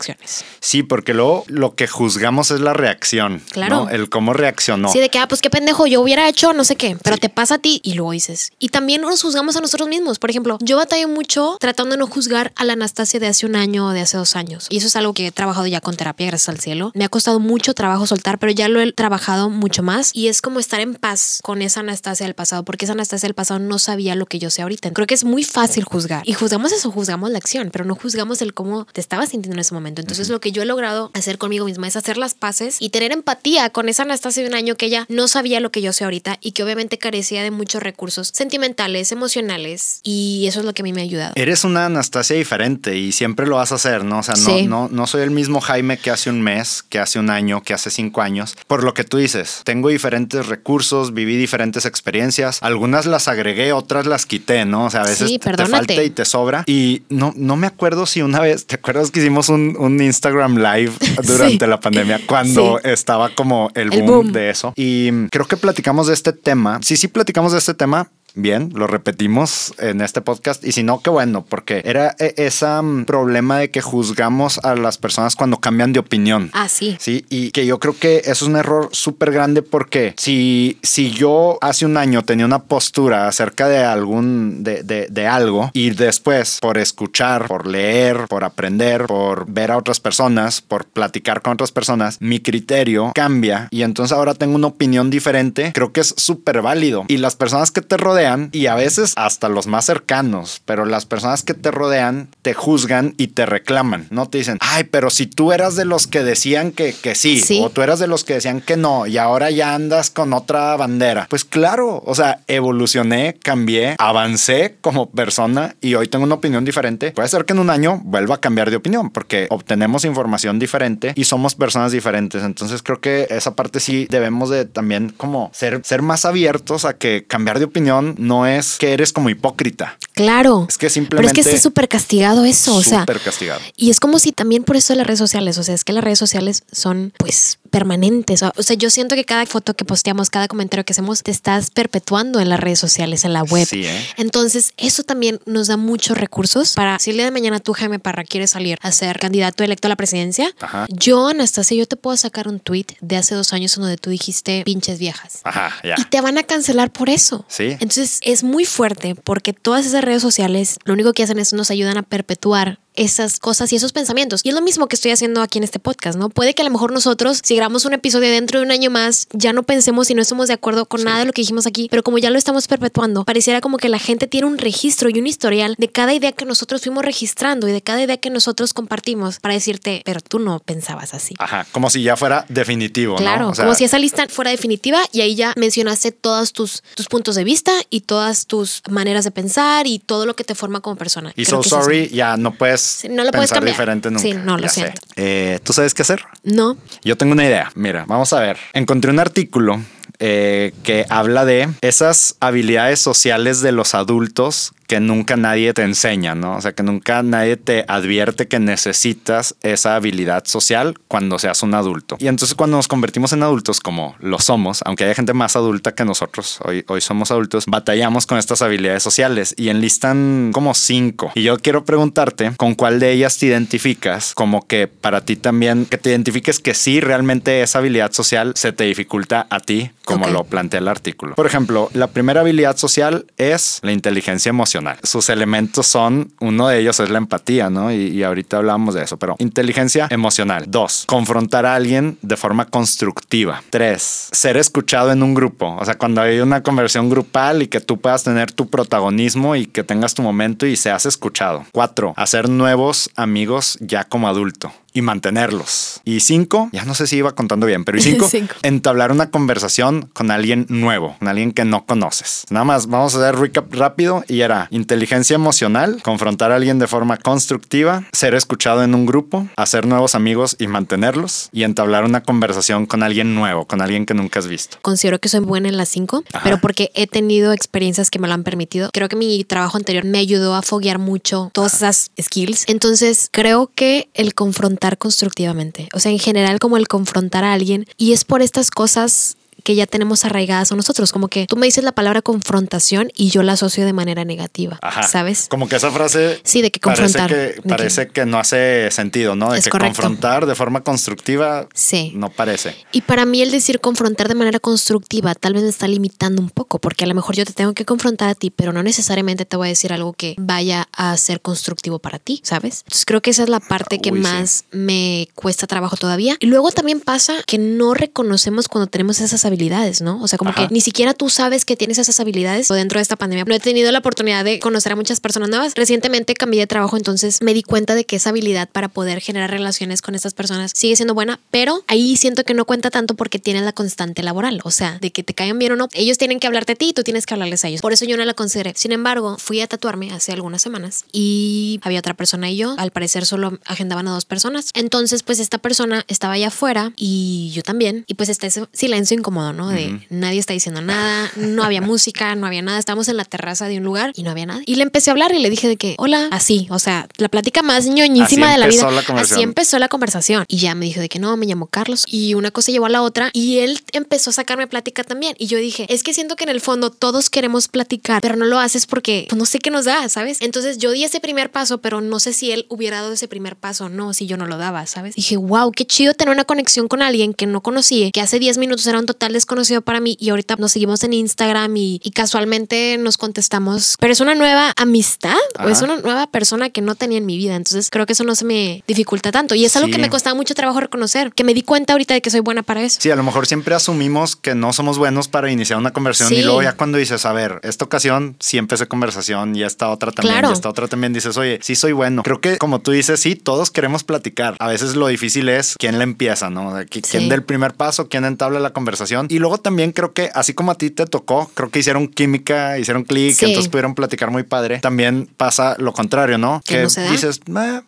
Sí, porque luego lo que juzgamos es la reacción. Claro. ¿no? El cómo reaccionó. Sí, de que, ah, pues qué pendejo, yo hubiera hecho no sé qué, pero te pasa a ti y luego dices. Y también nos juzgamos a nosotros mismos. Por ejemplo, yo batallo mucho tratando de no juzgar a la Anastasia de hace un año o de hace dos años. Y eso es algo que he trabajado ya con terapia, gracias al cielo. Me ha costado mucho trabajo soltar, pero ya lo he trabajado mucho más. Y es como estar en paz con esa Anastasia del pasado, porque esa Anastasia del pasado no sabía lo que yo sé ahorita. Creo que es muy fácil juzgar. Y juzgamos eso, juzgamos la acción, pero no juzgamos el cómo te estabas sintiendo en ese momento. Entonces, lo que yo he logrado hacer conmigo misma es hacer las paces y tener empatía con esa Anastasia de un año que ella no sabía lo que yo sé ahorita y que obviamente carecía de muchos recursos sentimentales, emocionales y eso es lo que a mí me ha ayudado. Eres una Anastasia diferente y siempre lo vas a hacer, ¿no? O sea, no, Sí. no, no soy el mismo Jaime que hace un mes, que hace un año, que hace cinco años. Por lo que tú dices, tengo diferentes recursos, viví diferentes experiencias. Algunas las agregué, otras las quité, ¿no? O sea, a veces Sí, te- te falta y te sobra. Y no, no me acuerdo si una vez, ¿te acuerdas que hicimos un, un Instagram live durante la pandemia cuando Sí. estaba como el El boom, boom. de eso? Y creo que platicamos de este tema. Sí, sí, platicamos de este tema. Bien, lo repetimos en este podcast y si no, qué bueno, porque era eh, ese problema de que juzgamos a las personas cuando cambian de opinión. Ah, sí. Sí, y que yo creo que eso es un error súper grande porque si, si yo hace un año tenía una postura acerca de algún, de, de, de algo y después por escuchar, por leer, por aprender, por ver a otras personas, por platicar con otras personas, mi criterio cambia y entonces ahora tengo una opinión diferente, creo que es súper válido. Y las personas que te rodean y a veces hasta los más cercanos, pero las personas que te rodean te juzgan y te reclaman, no te dicen, ay, pero si tú eras de los que decían que, que sí, Sí. o tú eras de los que decían que no, y ahora ya andas con otra bandera. Pues claro, o sea, evolucioné, cambié, avancé como persona y hoy tengo una opinión diferente. Puede ser que en un año vuelva a cambiar de opinión porque obtenemos información diferente y somos personas diferentes. Entonces creo que esa parte sí debemos de también como ser, ser más abiertos a que cambiar de opinión no es que eres como hipócrita. Claro. Es que Pero es simplemente que está súper castigado eso, o sea. súper castigado. Y es como si también por eso las redes sociales, o sea, es que las redes sociales son pues permanentes. O sea, yo siento que cada foto que posteamos, cada comentario que hacemos, te estás perpetuando en las redes sociales, en la web. Sí, ¿eh? Entonces, eso también nos da muchos recursos para si el día de mañana tú, Jaime Parra, quieres salir a ser candidato electo a la presidencia. Ajá. Yo, Anastasia, yo te puedo sacar un tweet de hace dos años en donde tú dijiste pinches viejas. Ajá, ya. Y te van a cancelar por eso. Sí. Entonces es muy fuerte porque todas esas redes sociales lo único que hacen es nos ayudan a perpetuar esas cosas y esos pensamientos. Y es lo mismo que estoy haciendo aquí en este podcast, ¿no? Puede que a lo mejor nosotros, si grabamos un episodio dentro de un año más, ya no pensemos y no estemos de acuerdo con nada de lo que dijimos aquí, pero como ya lo estamos perpetuando, pareciera como que la gente tiene un registro y un historial de cada idea que nosotros fuimos registrando y de cada idea que nosotros compartimos para decirte, pero tú no pensabas así. Ajá, como si ya fuera definitivo, Claro, ¿no? O sea, como si esa lista fuera definitiva y ahí ya mencionaste todos tus, tus puntos de vista y todas tus maneras de pensar y todo lo que te forma como persona. Y Creo so sorry, ya no puedes Sí, no lo puedes cambiar. diferente nunca. Sí, no, lo Ya siento. Eh, ¿Tú sabes qué hacer? No, Yo tengo una idea. Mira, vamos a ver. Encontré un artículo eh, que habla de esas habilidades sociales de los adultos que nunca nadie te enseña, ¿no? O sea, que nunca nadie te advierte que necesitas esa habilidad social cuando seas un adulto. Y entonces cuando nos convertimos en adultos, como lo somos, aunque haya gente más adulta que nosotros, hoy, hoy somos adultos, batallamos con estas habilidades sociales y enlistan como cinco. Y yo quiero preguntarte con cuál de ellas te identificas, como que para ti también, que te identifiques que sí, realmente esa habilidad social se te dificulta a ti, como Ok. lo plantea el artículo. Por ejemplo, la primera habilidad social es la inteligencia emocional. Sus elementos son, uno de ellos es la empatía, ¿no? Y, y ahorita hablamos de eso, pero inteligencia emocional. Dos, confrontar a alguien de forma constructiva. Tres, ser escuchado en un grupo. O sea, cuando hay una conversión grupal y que tú puedas tener tu protagonismo y que tengas tu momento y seas escuchado. Cuatro, hacer nuevos amigos ya como adulto y mantenerlos. Y cinco, ya no sé si iba contando bien, pero y cinco, Cinco. entablar una conversación con alguien nuevo, con alguien que no conoces. Nada más, vamos a hacer recap rápido y era inteligencia emocional, confrontar a alguien de forma constructiva, ser escuchado en un grupo, hacer nuevos amigos y mantenerlos y entablar una conversación con alguien nuevo, con alguien que nunca has visto. considero que soy buena en las cinco, Ajá. pero porque he tenido experiencias que me lo han permitido. Creo que mi trabajo anterior me ayudó a foguear mucho todas esas skills. Entonces, creo que el confrontar constructivamente, o sea, en general como el confrontar a alguien y es por estas cosas que ya tenemos arraigadas a nosotros, como que tú me dices la palabra confrontación y yo la asocio de manera negativa, Ajá. ¿sabes? Como que esa frase Sí, de que confrontar. que- parece que no hace sentido, ¿no? De Es que correcto. confrontar de forma constructiva Sí. no parece. Y para mí el decir confrontar de manera constructiva tal vez me está limitando un poco, porque a lo mejor yo te tengo que confrontar a ti, pero no necesariamente te voy a decir algo que vaya a ser constructivo para ti, ¿sabes? Entonces creo que esa es la parte que sí. más me cuesta trabajo todavía. Y luego también pasa que no reconocemos cuando tenemos esas habilidades, ¿no? O sea, como Ajá. que ni siquiera tú sabes que tienes esas habilidades. Dentro de esta pandemia no he tenido la oportunidad de conocer a muchas personas nuevas. Recientemente cambié de trabajo, entonces me di cuenta de que esa habilidad para poder generar relaciones con estas personas sigue siendo buena, pero ahí siento que no cuenta tanto porque tienes la constante laboral. O sea, de que te caigan bien o no, ellos tienen que hablarte a ti y tú tienes que hablarles a ellos. Por eso yo no la consideré. Sin embargo, fui a tatuarme hace algunas semanas y había otra persona y yo. Al parecer solo agendaban a dos personas. Entonces, pues esta persona estaba allá afuera y yo también. Y pues está ese silencio incómodo, ¿no? De nadie está diciendo nada, no había música, no había nada. Estábamos en la terraza de un lugar y no había nada. Y le empecé a hablar y le dije de que, hola, así, o sea, la plática más ñoñísima de la vida. la. Así empezó la conversación. Y ya me dijo de que no, me llamo Carlos. Y una cosa llevó a la otra y él empezó a sacarme plática también. Y yo dije, es que siento que en el fondo todos queremos platicar, pero no lo haces porque pues, no sé qué nos da, ¿sabes? Entonces yo di ese primer paso, pero no sé si él hubiera dado ese primer paso o no, si yo no lo daba, ¿sabes? Dije, wow, qué chido tener una conexión con alguien que no conocí, que hace 10 minutos era un total desconocido para mí y ahorita nos seguimos en Instagram y, y casualmente nos contestamos. Pero es una nueva amistad o es una nueva persona que no tenía en mi vida. Entonces creo que eso no se me dificulta tanto. Y es algo Sí. que me costaba mucho trabajo reconocer, que me di cuenta ahorita de que soy buena para eso. Sí, a lo mejor siempre asumimos que no somos buenos para iniciar una conversación Sí. y luego ya cuando dices, a ver, esta ocasión sí empecé conversación y esta otra también, Claro. y esta otra también dices, oye, sí soy bueno. Creo que como tú dices, sí, todos queremos platicar. A veces lo difícil es quién le empieza, ¿no? ¿Quién Sí. del primer paso, quién entabla la conversación? Y luego también creo que así como a ti te tocó, creo que hicieron química, hicieron clic, Sí. entonces pudieron platicar muy padre. También pasa lo contrario, ¿no? Que no se da. dices,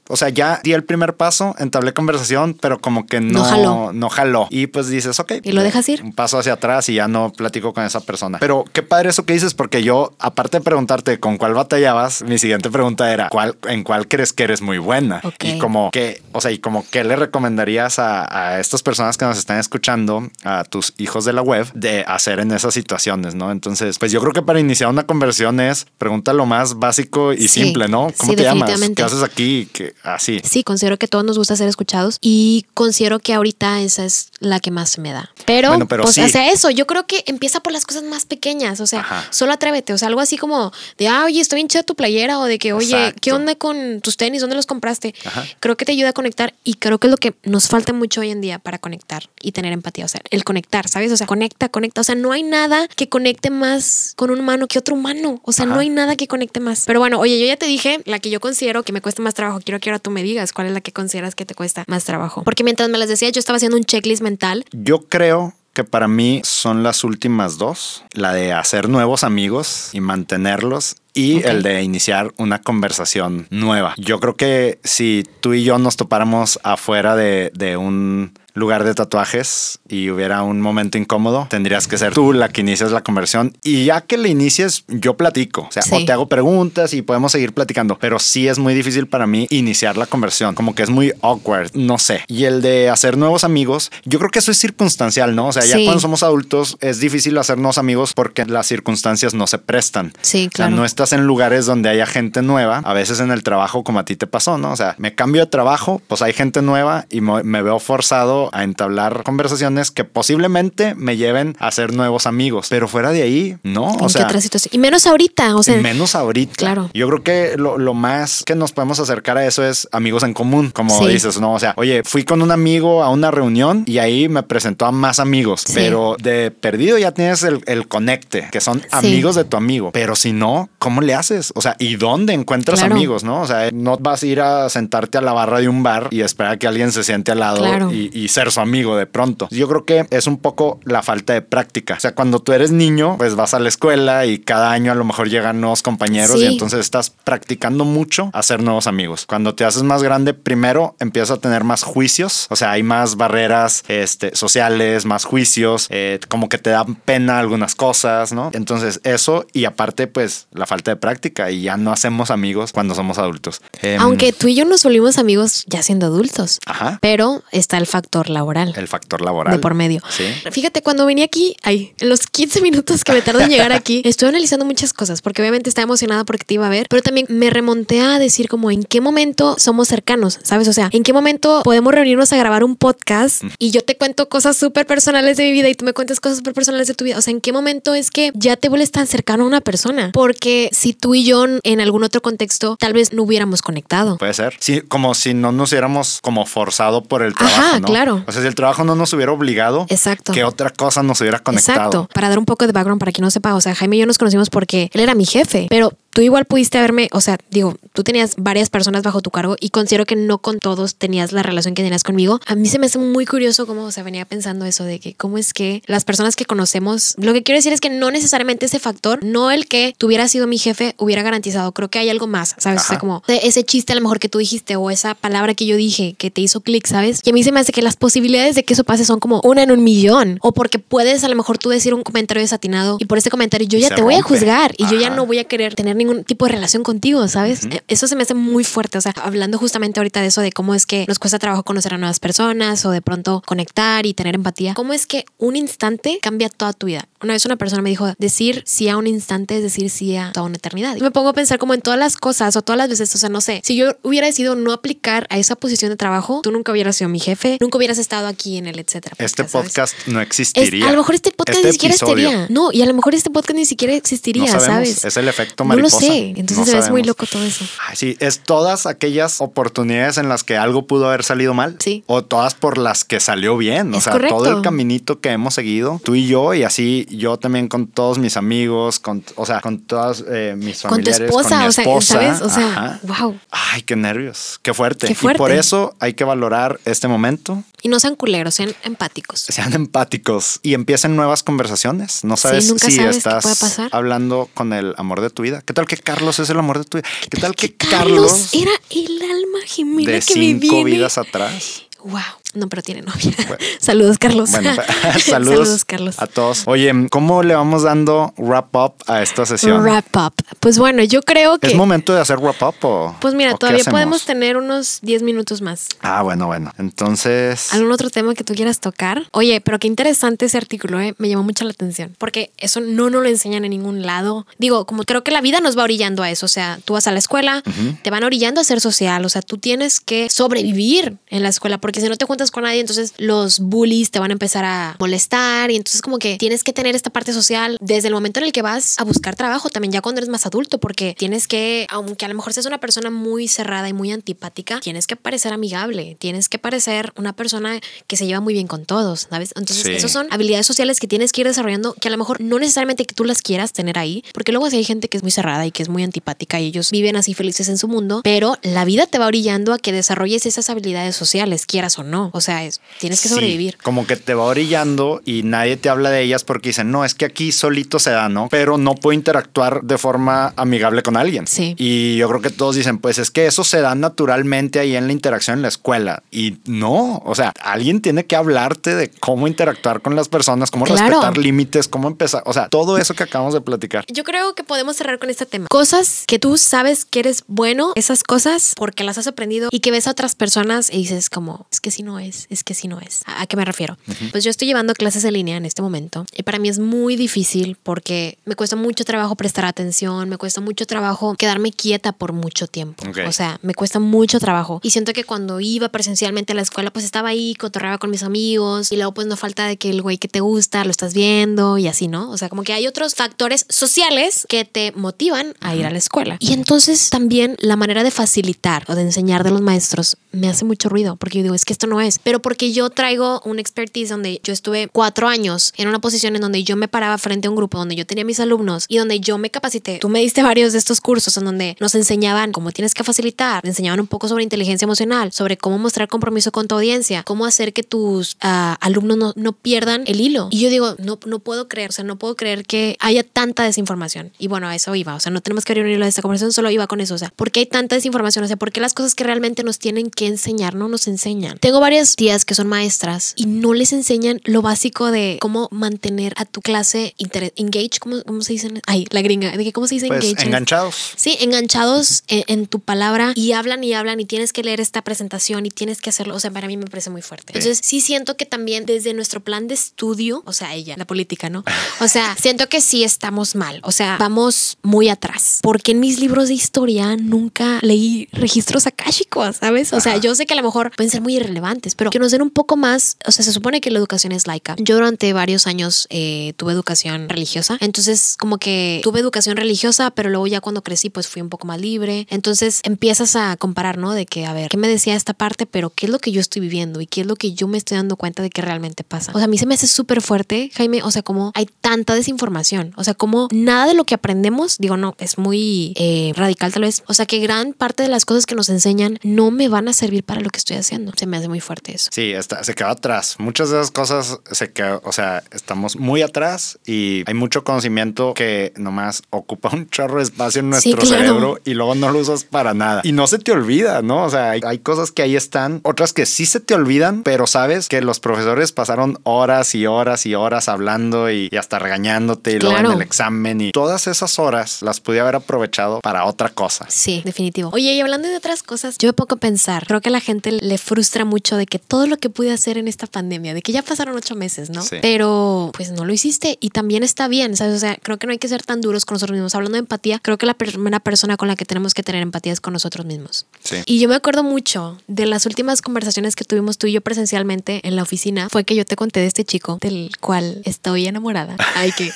o sea, ya di el primer paso, entablé conversación, pero como que no, No jaló. no jaló. Y pues dices, ok. Y lo dejas ir. Un paso hacia atrás y ya no platico con esa persona. Pero qué padre eso que dices, porque yo, aparte de preguntarte con cuál batallabas, mi siguiente pregunta era, ¿cuál, ¿en cuál crees que eres muy buena? Ok. Y como que, o sea, y como qué le recomendarías a, a estas personas que nos están escuchando, a tus hijos de la web de hacer en esas situaciones, ¿no? Entonces, pues yo creo que para iniciar una conversión es pregunta lo más básico y Sí, simple, ¿no? ¿Cómo sí, te llamas? ¿Qué haces aquí? ¿Qué- Así. Sí, considero que todos nos gusta ser escuchados y considero que ahorita esa es la que más me da. Pero, Bueno, pero pues, sí. o sea, eso, yo creo que empieza por las cosas más pequeñas, o sea, Ajá. solo atrévete, o sea, algo así como de, ah, oye, estoy bien chida tu playera o de que, oye, Exacto. ¿qué onda con tus tenis? ¿Dónde los compraste? Ajá. Creo que te ayuda a conectar y creo que es lo que nos falta mucho hoy en día para conectar y tener empatía, o sea, el conectar, ¿sabes? O sea, conecta, conecta, o sea, no hay nada que conecte más con un humano que otro humano, o sea, Ajá. no hay nada que conecte más. Pero bueno, oye, yo ya te dije la que yo considero que me cuesta más trabajo, quiero que ahora tú me digas cuál es la que consideras que te cuesta más trabajo. Porque mientras me las decía, yo estaba haciendo un checklist mental. Yo creo que para mí son las últimas dos, la de hacer nuevos amigos y mantenerlos y Ok. el de iniciar una conversación nueva. Yo creo que si tú y yo nos topáramos afuera de, de un lugar de tatuajes y hubiera un momento incómodo, tendrías que ser tú la que inicias la conversión y ya que le inicies, yo platico. O sea, Sí. o te hago preguntas y podemos seguir platicando, pero sí es muy difícil para mí iniciar la conversión, como que es muy awkward, no sé. Y el de hacer nuevos amigos, yo creo que eso es circunstancial, ¿no? O sea, ya Sí. cuando somos adultos es difícil hacer nuevos amigos porque las circunstancias no se prestan. Sí, O sea, claro. no estás en lugares donde haya gente nueva. A veces en el trabajo, como a ti te pasó, ¿no? O sea, me cambio de trabajo, pues hay gente nueva y me veo forzado a entablar conversaciones que posiblemente me lleven a hacer nuevos amigos. Pero fuera de ahí, no. ¿En O sea? Y menos ahorita, o sea, menos ahorita. Claro. Yo creo que lo, lo más que nos podemos acercar a eso es amigos en común, como Sí. dices, ¿no? O sea, oye, fui con un amigo a una reunión y ahí me presentó a más amigos, Sí. pero de perdido ya tienes el, el conecte, que son amigos de tu amigo. Pero si no, ¿cómo le haces? O sea, ¿y dónde encuentras Claro. amigos, no? O sea, no vas a ir a sentarte a la barra de un bar y esperar a que alguien se siente al lado Claro. y, y ser su amigo de pronto. Yo creo que es un poco la falta de práctica. O sea, cuando tú eres niño, pues vas a la escuela y cada año a lo mejor llegan nuevos compañeros Sí. y entonces estás practicando mucho hacer nuevos amigos. Cuando te haces más grande, primero empiezas a tener más juicios. O sea, hay más barreras este, sociales, más juicios, eh, como que te dan pena algunas cosas, ¿no? Entonces eso y aparte pues la falta de práctica y ya no hacemos amigos cuando somos adultos. Em, aunque tú y yo nos volvimos amigos ya siendo adultos, Ajá. pero está el factor laboral. El factor laboral. de por medio. Sí. Fíjate, cuando venía aquí, ay, en los 15 minutos que me tardó en llegar aquí, estuve analizando muchas cosas, porque obviamente estaba emocionada porque te iba a ver, pero también me remonté a decir como en qué momento somos cercanos, ¿sabes? O sea, en qué momento podemos reunirnos a grabar un podcast y yo te cuento cosas súper personales de mi vida y tú me cuentas cosas súper personales de tu vida. O sea, en qué momento es que ya te vuelves tan cercano a una persona, porque si tú y yo en algún otro contexto tal vez no hubiéramos conectado. Puede ser. Sí, como si no nos hubiéramos como forzado por el Ajá, trabajo. ¿no? claro. O sea, si el trabajo no nos hubiera obligado, Exacto. ¿qué otra cosa nos hubiera conectado? Exacto. Para dar un poco de background para quien no sepa, o sea, Jaime y yo nos conocimos porque él era mi jefe, pero tú igual pudiste haberme, o sea, digo, tú tenías varias personas bajo tu cargo y considero que no con todos tenías la relación que tenías conmigo. A mí se me hace muy curioso cómo, o sea, venía pensando eso de que cómo es que las personas que conocemos, lo que quiero decir es que no necesariamente ese factor, no el que tuviera sido mi jefe hubiera garantizado, creo que hay algo más, ¿sabes? O sea, como de ese chiste a lo mejor que tú dijiste o esa palabra que yo dije que te hizo clic, ¿sabes? Y a mí se me hace que las posibilidades de que eso pase son como una en un millón o porque puedes a lo mejor tú decir un comentario desatinado y por ese comentario yo ya se te voy a juzgar y yo ya no voy a querer tener ningún tipo de relación contigo, ¿sabes? Eh, Eso se me hace muy fuerte, o sea, hablando justamente ahorita de eso de cómo es que nos cuesta trabajo conocer a nuevas personas o de pronto conectar y tener empatía, cómo es que un instante cambia toda tu vida. Una vez una persona me dijo, decir sí a un instante es decir sí a toda una eternidad. Y me pongo a pensar como en todas las cosas o todas las veces, o sea, no sé, si yo hubiera decidido no aplicar a esa posición de trabajo, tú nunca hubieras sido mi jefe, nunca hubieras estado aquí en el etcétera. Este ¿sabes? podcast no Es- existiría. a lo mejor este podcast Este ni siquiera episodio. estaría. No, y a lo mejor este podcast ni siquiera existiría, No sabemos, ¿sabes? es el efecto No lo mariposa. sé. Entonces No se ve muy loco todo eso. Ay, sí, es todas aquellas oportunidades en las que algo pudo haber salido mal. Sí. O todas por las que salió bien. O Es sea, correcto. todo el caminito que hemos seguido, tú y yo, y así yo también con todos mis amigos, con, o sea, con todas eh, mis Con tu familiares. esposa, mi o sea, esposa. ¿sabes? O sea, Ajá. wow. Ay, qué nervios. Qué fuerte. Qué Y por fuerte. eso hay que valorar este momento. Y no sean culeros, sean empáticos. Sean empáticos y empiecen nuevas conversaciones. No sabes si sabes estás pasar. hablando con el amor de tu vida. ¿Qué tal que Carlos es el amor de tu vida? ¿Qué tal que Carlos Carlos era el alma gemela de que cinco vidas atrás? Wow. No, pero tiene novia. saludos, Carlos. Bueno, saludos, Carlos. A todos. Oye, ¿cómo le vamos dando wrap up a esta sesión? Wrap up. Pues bueno, yo creo que. ¿Es momento de hacer wrap up o.? Pues mira, todavía podemos tener unos 10 minutos más. Ah, bueno, bueno. Entonces. ¿Algún otro tema que tú quieras tocar? Oye, pero qué interesante ese artículo, ¿eh? Me llamó mucho la atención. Porque eso no nos lo enseñan en ningún lado. Digo, como creo que la vida nos va orillando a eso. O sea, tú vas a la escuela, te van orillando a ser social. O sea, tú tienes que sobrevivir en la escuela. Porque si no te juntas con nadie, entonces los bullies te van a empezar a molestar. Y entonces, como que tienes que tener esta parte social desde el momento en el que vas a buscar trabajo, también ya cuando eres más adulto. Porque tienes que, aunque a lo mejor seas una persona muy cerrada y muy antipática, tienes que parecer amigable. Tienes que parecer una persona que se lleva muy bien con todos, ¿sabes? Entonces, esas son habilidades sociales que tienes que ir desarrollando, que a lo mejor no necesariamente que tú las quieras tener ahí, porque luego si hay gente que es muy cerrada y que es muy antipática y ellos viven así felices en su mundo, pero la vida te va orillando a que desarrolles esas habilidades sociales, quieras o no. O sea, es, tienes que sobrevivir. como que te va orillando y nadie te habla de ellas porque dicen, no, es que aquí solito se da, ¿no? Pero no puedo interactuar de forma amigable con alguien. Sí. Y yo creo que todos dicen, pues es que eso se da naturalmente ahí en la interacción en la escuela. Y no, o sea, alguien tiene que hablarte de cómo interactuar con las personas, cómo respetar límites, cómo empezar, o sea, todo eso que acabamos de platicar. Yo creo que podemos cerrar con este tema. Cosas que tú sabes que eres bueno, esas cosas porque las has aprendido y que ves a otras personas y dices como, es que si no es, es que si no es. ¿A, qué me refiero? Pues yo estoy llevando clases en línea en este momento y para mí es muy difícil porque me cuesta mucho trabajo prestar atención, me cuesta mucho trabajo quedarme quieta por mucho tiempo. O sea, me cuesta mucho trabajo y siento que cuando iba presencialmente a la escuela pues estaba ahí, cotorreaba con mis amigos y luego pues no falta de que el güey que te gusta lo estás viendo y así, ¿no? O sea, como que hay otros factores sociales que te motivan a ir a la escuela. Y entonces también la manera de facilitar o de enseñar de los maestros me hace mucho ruido porque yo digo, es que esto no es, pero porque yo traigo un expertise donde yo estuve cuatro años en una posición en donde yo me paraba frente a un grupo, donde yo tenía mis alumnos y donde yo me capacité. Tú me diste varios de estos cursos en donde nos enseñaban cómo tienes que facilitar, enseñaban un poco sobre inteligencia emocional, sobre cómo mostrar compromiso con tu audiencia, cómo hacer que tus uh, alumnos no, no, pierdan el hilo. Y yo digo, no, no puedo creer, o sea, no puedo creer que haya tanta desinformación. Y bueno, a eso iba, o sea, no tenemos que abrir un hilo de esta conversación, solo iba con eso, o sea, ¿por qué hay tanta desinformación? O sea, ¿por qué las cosas que realmente nos tienen que enseñar no nos enseñan? Tengo varias tías que son maestras y no les enseñan lo básico de cómo mantener a tu clase engage, ¿cómo, ¿cómo, se dice? Ay, la gringa, de que cómo se dice pues, engage. Enganchados. Sí, enganchados en, en, tu palabra y hablan y hablan y tienes que leer esta presentación y tienes que hacerlo. O sea, para mí me parece muy fuerte. Entonces, sí siento que también desde nuestro plan de estudio, o sea, ella, la política, ¿no? O sea, siento que sí estamos mal. O sea, vamos muy atrás. Porque en mis libros de historia nunca leí registros akáshicos, ¿sabes? O sea, yo sé que a lo mejor pueden ser muy irrelevantes, pero que nos den un poco más. O sea, se supone que la educación es laica. Yo durante varios años eh, tuve educación religiosa. Entonces, como que tuve educación religiosa, pero luego ya cuando crecí, pues fui un poco más libre. Entonces empiezas a comparar, ¿no? De que, a ver, ¿qué me decía esta parte? Pero ¿qué es lo que yo estoy viviendo? ¿Y qué es lo que yo me estoy dando cuenta de que realmente pasa? O sea, a mí se me hace súper fuerte, Jaime. O sea, como hay tanta desinformación. O sea, como nada de lo que aprendemos, digo, no, es muy eh, radical tal vez. O sea, que gran parte de las cosas que nos enseñan no me van a servir para lo que estoy haciendo. Se me hace muy fuerte eso. Sí, está, se quedó atrás. Muchas de esas cosas se quedó, o sea, estamos muy atrás y hay mucho conocimiento que nomás ocupa un chorro de espacio en nuestro sí, claro. cerebro y luego no lo usas para nada. Y no se te olvida, ¿no? O sea, hay, hay, cosas que ahí están, otras que sí se te olvidan, pero sabes que los profesores pasaron horas y horas y horas hablando y, y hasta regañándote y claro. luego en el examen y todas esas horas las pude haber aprovechado para otra cosa. Sí, definitivo. Oye, y hablando de otras cosas, yo me pongo a pensar, creo que a la gente le frustra mucho de que todo lo que pude hacer en esta pandemia, de que ya pasaron ocho meses, ¿no? Sí. Pero pues no lo hiciste y también está bien, ¿sabes? O sea, creo que no hay que ser tan duros con nosotros mismos. Hablando de empatía, creo que la primera persona con la que tenemos que tener empatía es con nosotros mismos. Sí. Y yo me acuerdo mucho de las últimas conversaciones que tuvimos tú y yo presencialmente en la oficina, fue que yo te conté de este chico del cual estoy enamorada. Ay, que...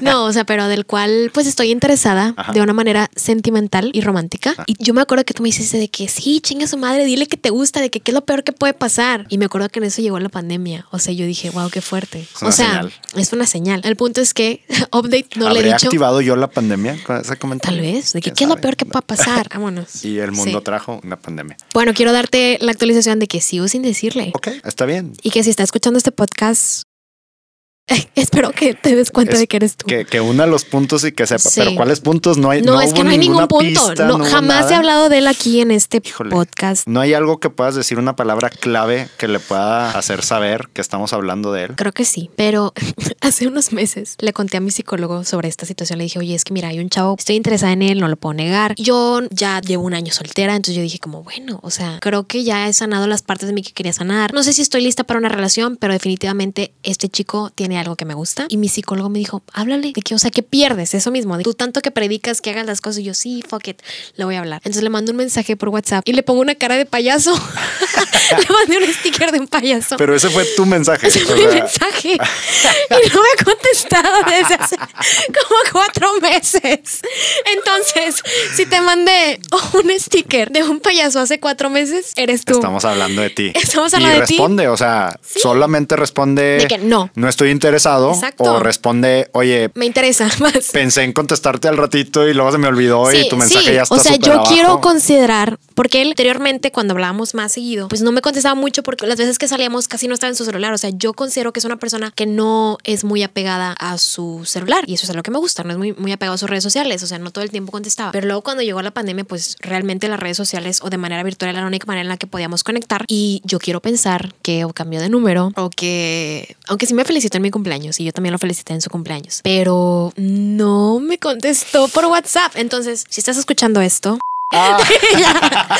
No, o sea, pero del cual pues estoy interesada Ajá. de una manera sentimental y romántica. Y yo me acuerdo que tú me hiciste de que sí, chinga su madre, dile que te gusta, de que qué es lo peor que puede pasar. Y me acuerdo que en eso llegó la pandemia. O sea, yo dije, wow, qué fuerte. Es una o sea, señal. es una señal. El punto es que, update, no le he ¿Habría dicho. activado yo la pandemia con ese comentario? Tal vez, de que ¿Quién qué es lo peor que pueda pasar. Vámonos. Y el mundo Sí. trajo una pandemia. Bueno, quiero darte la actualización de que sigo sin decirle. Ok, está bien. Y que si está escuchando este podcast, Espero que te des cuenta Es de que eres tú. Que, que una los puntos y que sepa. Sí. Pero ¿cuáles puntos? No hay no, es hubo que no hay ningún punto. pista, no, jamás he hablado de él aquí en este Híjole. podcast. No hay algo que puedas decir, una palabra clave que le pueda hacer saber que estamos hablando de él. Creo que sí, pero hace unos meses le conté a mi psicólogo sobre esta situación. Le dije, oye, es que mira, hay un chavo, estoy interesada en él, no lo puedo negar. Yo ya llevo un año soltera, entonces yo dije como, bueno, o sea, creo que ya he sanado las partes de mí que quería sanar. No sé si estoy lista para una relación, pero definitivamente este chico tiene algo que me gusta. Y mi psicólogo me dijo, háblale, de que, o sea, ¿qué pierdes? Eso mismo, de tú tanto que predicas que hagas las cosas y yo, sí, fuck it, le voy a hablar. Entonces le mando un mensaje por WhatsApp y le pongo una cara de payaso. le mandé un sticker de un payaso. Pero ese fue tu mensaje. Ese fue mi sea, mensaje. Y no me ha contestado desde hace como cuatro meses. Entonces, si te mandé un sticker de un payaso hace cuatro meses, eres tú. Estamos hablando de ti. Estamos y hablando de ti. responde, o sea, solamente responde De que no. No estoy interesado. Exacto. O responde, oye, Me interesa más. pensé en contestarte al ratito y luego se me olvidó y tu mensaje ya está O sea, yo abajo. quiero considerar, porque él anteriormente cuando hablábamos más seguido, pues no me contestaba mucho porque las veces que salíamos casi no estaba en su celular. O sea, yo considero que es una persona que no es muy apegada a su celular y eso es lo que me gusta, no es muy, muy apegado a sus redes sociales. O sea, no todo el tiempo contestaba. Pero luego cuando llegó la pandemia, pues realmente las redes sociales o de manera virtual era la única manera en la que podíamos conectar. Y yo quiero pensar que o cambió de número o que, aunque sí me felicitó en mi cumpleaños y yo también lo felicité en su cumpleaños, pero no me contestó por WhatsApp. Entonces, si estás escuchando esto, Ah.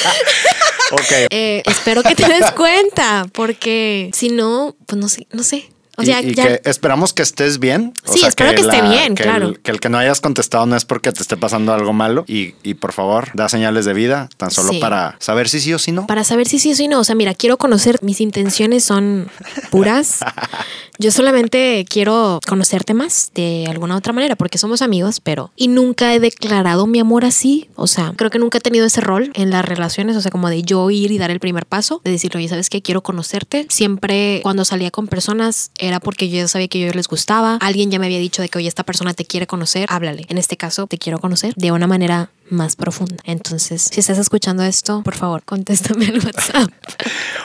eh, espero que te des cuenta, porque si no, pues no sé, no sé. O sea, y, ya. que esperamos que estés bien. O Sí, espero que esté bien, que claro. El, que el que no hayas contestado no es porque te esté pasando algo malo. Y, y por favor, da señales de vida, tan solo Sí. para saber si sí o si no. Para saber si sí o si no. O sea, mira, quiero conocer, mis intenciones son puras. Yo solamente quiero conocerte más de alguna otra manera, porque somos amigos, pero... Y nunca he declarado mi amor así. O sea, creo que nunca he tenido ese rol en las relaciones, o sea, como de yo ir y dar el primer paso, de decirle, oye, ¿sabes qué? Quiero conocerte. Siempre cuando salía con personas era porque yo ya sabía que yo les gustaba. Alguien ya me había dicho de que, oye, esta persona te quiere conocer, háblale. En este caso, te quiero conocer de una manera más profunda. Entonces, si estás escuchando esto, por favor, contéstame al WhatsApp.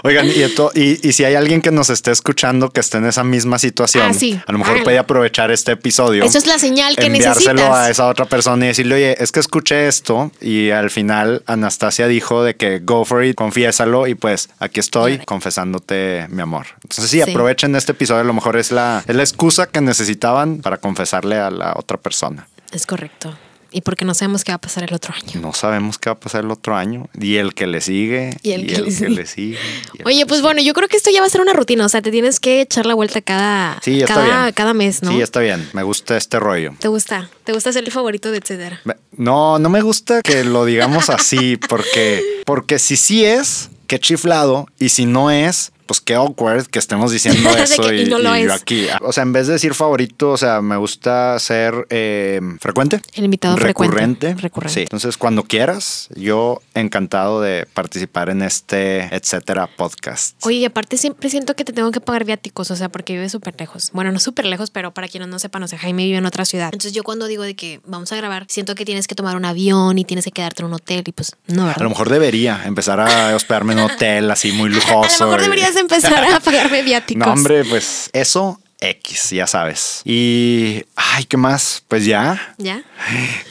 Oigan, y, esto- y, y si hay alguien que nos esté escuchando que esté en esa misma situación, Ah, sí. a lo mejor Háganlo. puede aprovechar este episodio. Eso es la señal que enviárselo necesitas. a esa otra persona y decirle, oye, es que escuché esto y al final Anastasia dijo de que go for it, confiésalo y pues aquí estoy confesándote mi amor. Entonces sí, Sí. aprovechen este episodio, a lo mejor es la, es la excusa que necesitaban para confesarle a la otra persona. Es correcto. Y porque no sabemos qué va a pasar el otro año. No sabemos qué va a pasar el otro año y el que le sigue Y el que le sigue. le sigue. el Oye, que pues bueno, yo creo que esto ya va a ser una rutina. O sea, te tienes que echar la vuelta cada, Sí, cada, cada mes, ¿no? Sí, está bien. Me gusta este rollo. ¿Te gusta? ¿Te gusta ser el favorito de etcétera? No, no me gusta que lo digamos así, porque, porque si sí es, qué chiflado, y si no es, pues qué awkward que estemos diciendo eso y, no yo aquí. O sea, en vez de decir favorito, o sea, me gusta ser eh, frecuente. El invitado frecuente. recurrente. Recurrente. Sí. Entonces, cuando quieras, yo encantado de participar en este etcétera podcast. Oye, y aparte siempre siento que te tengo que pagar viáticos, o sea, porque vive súper lejos. Bueno, no súper lejos, pero para quienes no sepan, o sea, Jaime vive en otra ciudad. Entonces yo cuando digo de que vamos a grabar, siento que tienes que tomar un avión y tienes que quedarte en un hotel y pues no, ¿verdad? A lo mejor debería empezar a hospedarme en un hotel así muy lujoso. A lo mejor y- empezar a pagarme viáticos. No, hombre, pues eso X, ya sabes. Y, ay, ¿qué más? Pues ya, ¿Ya?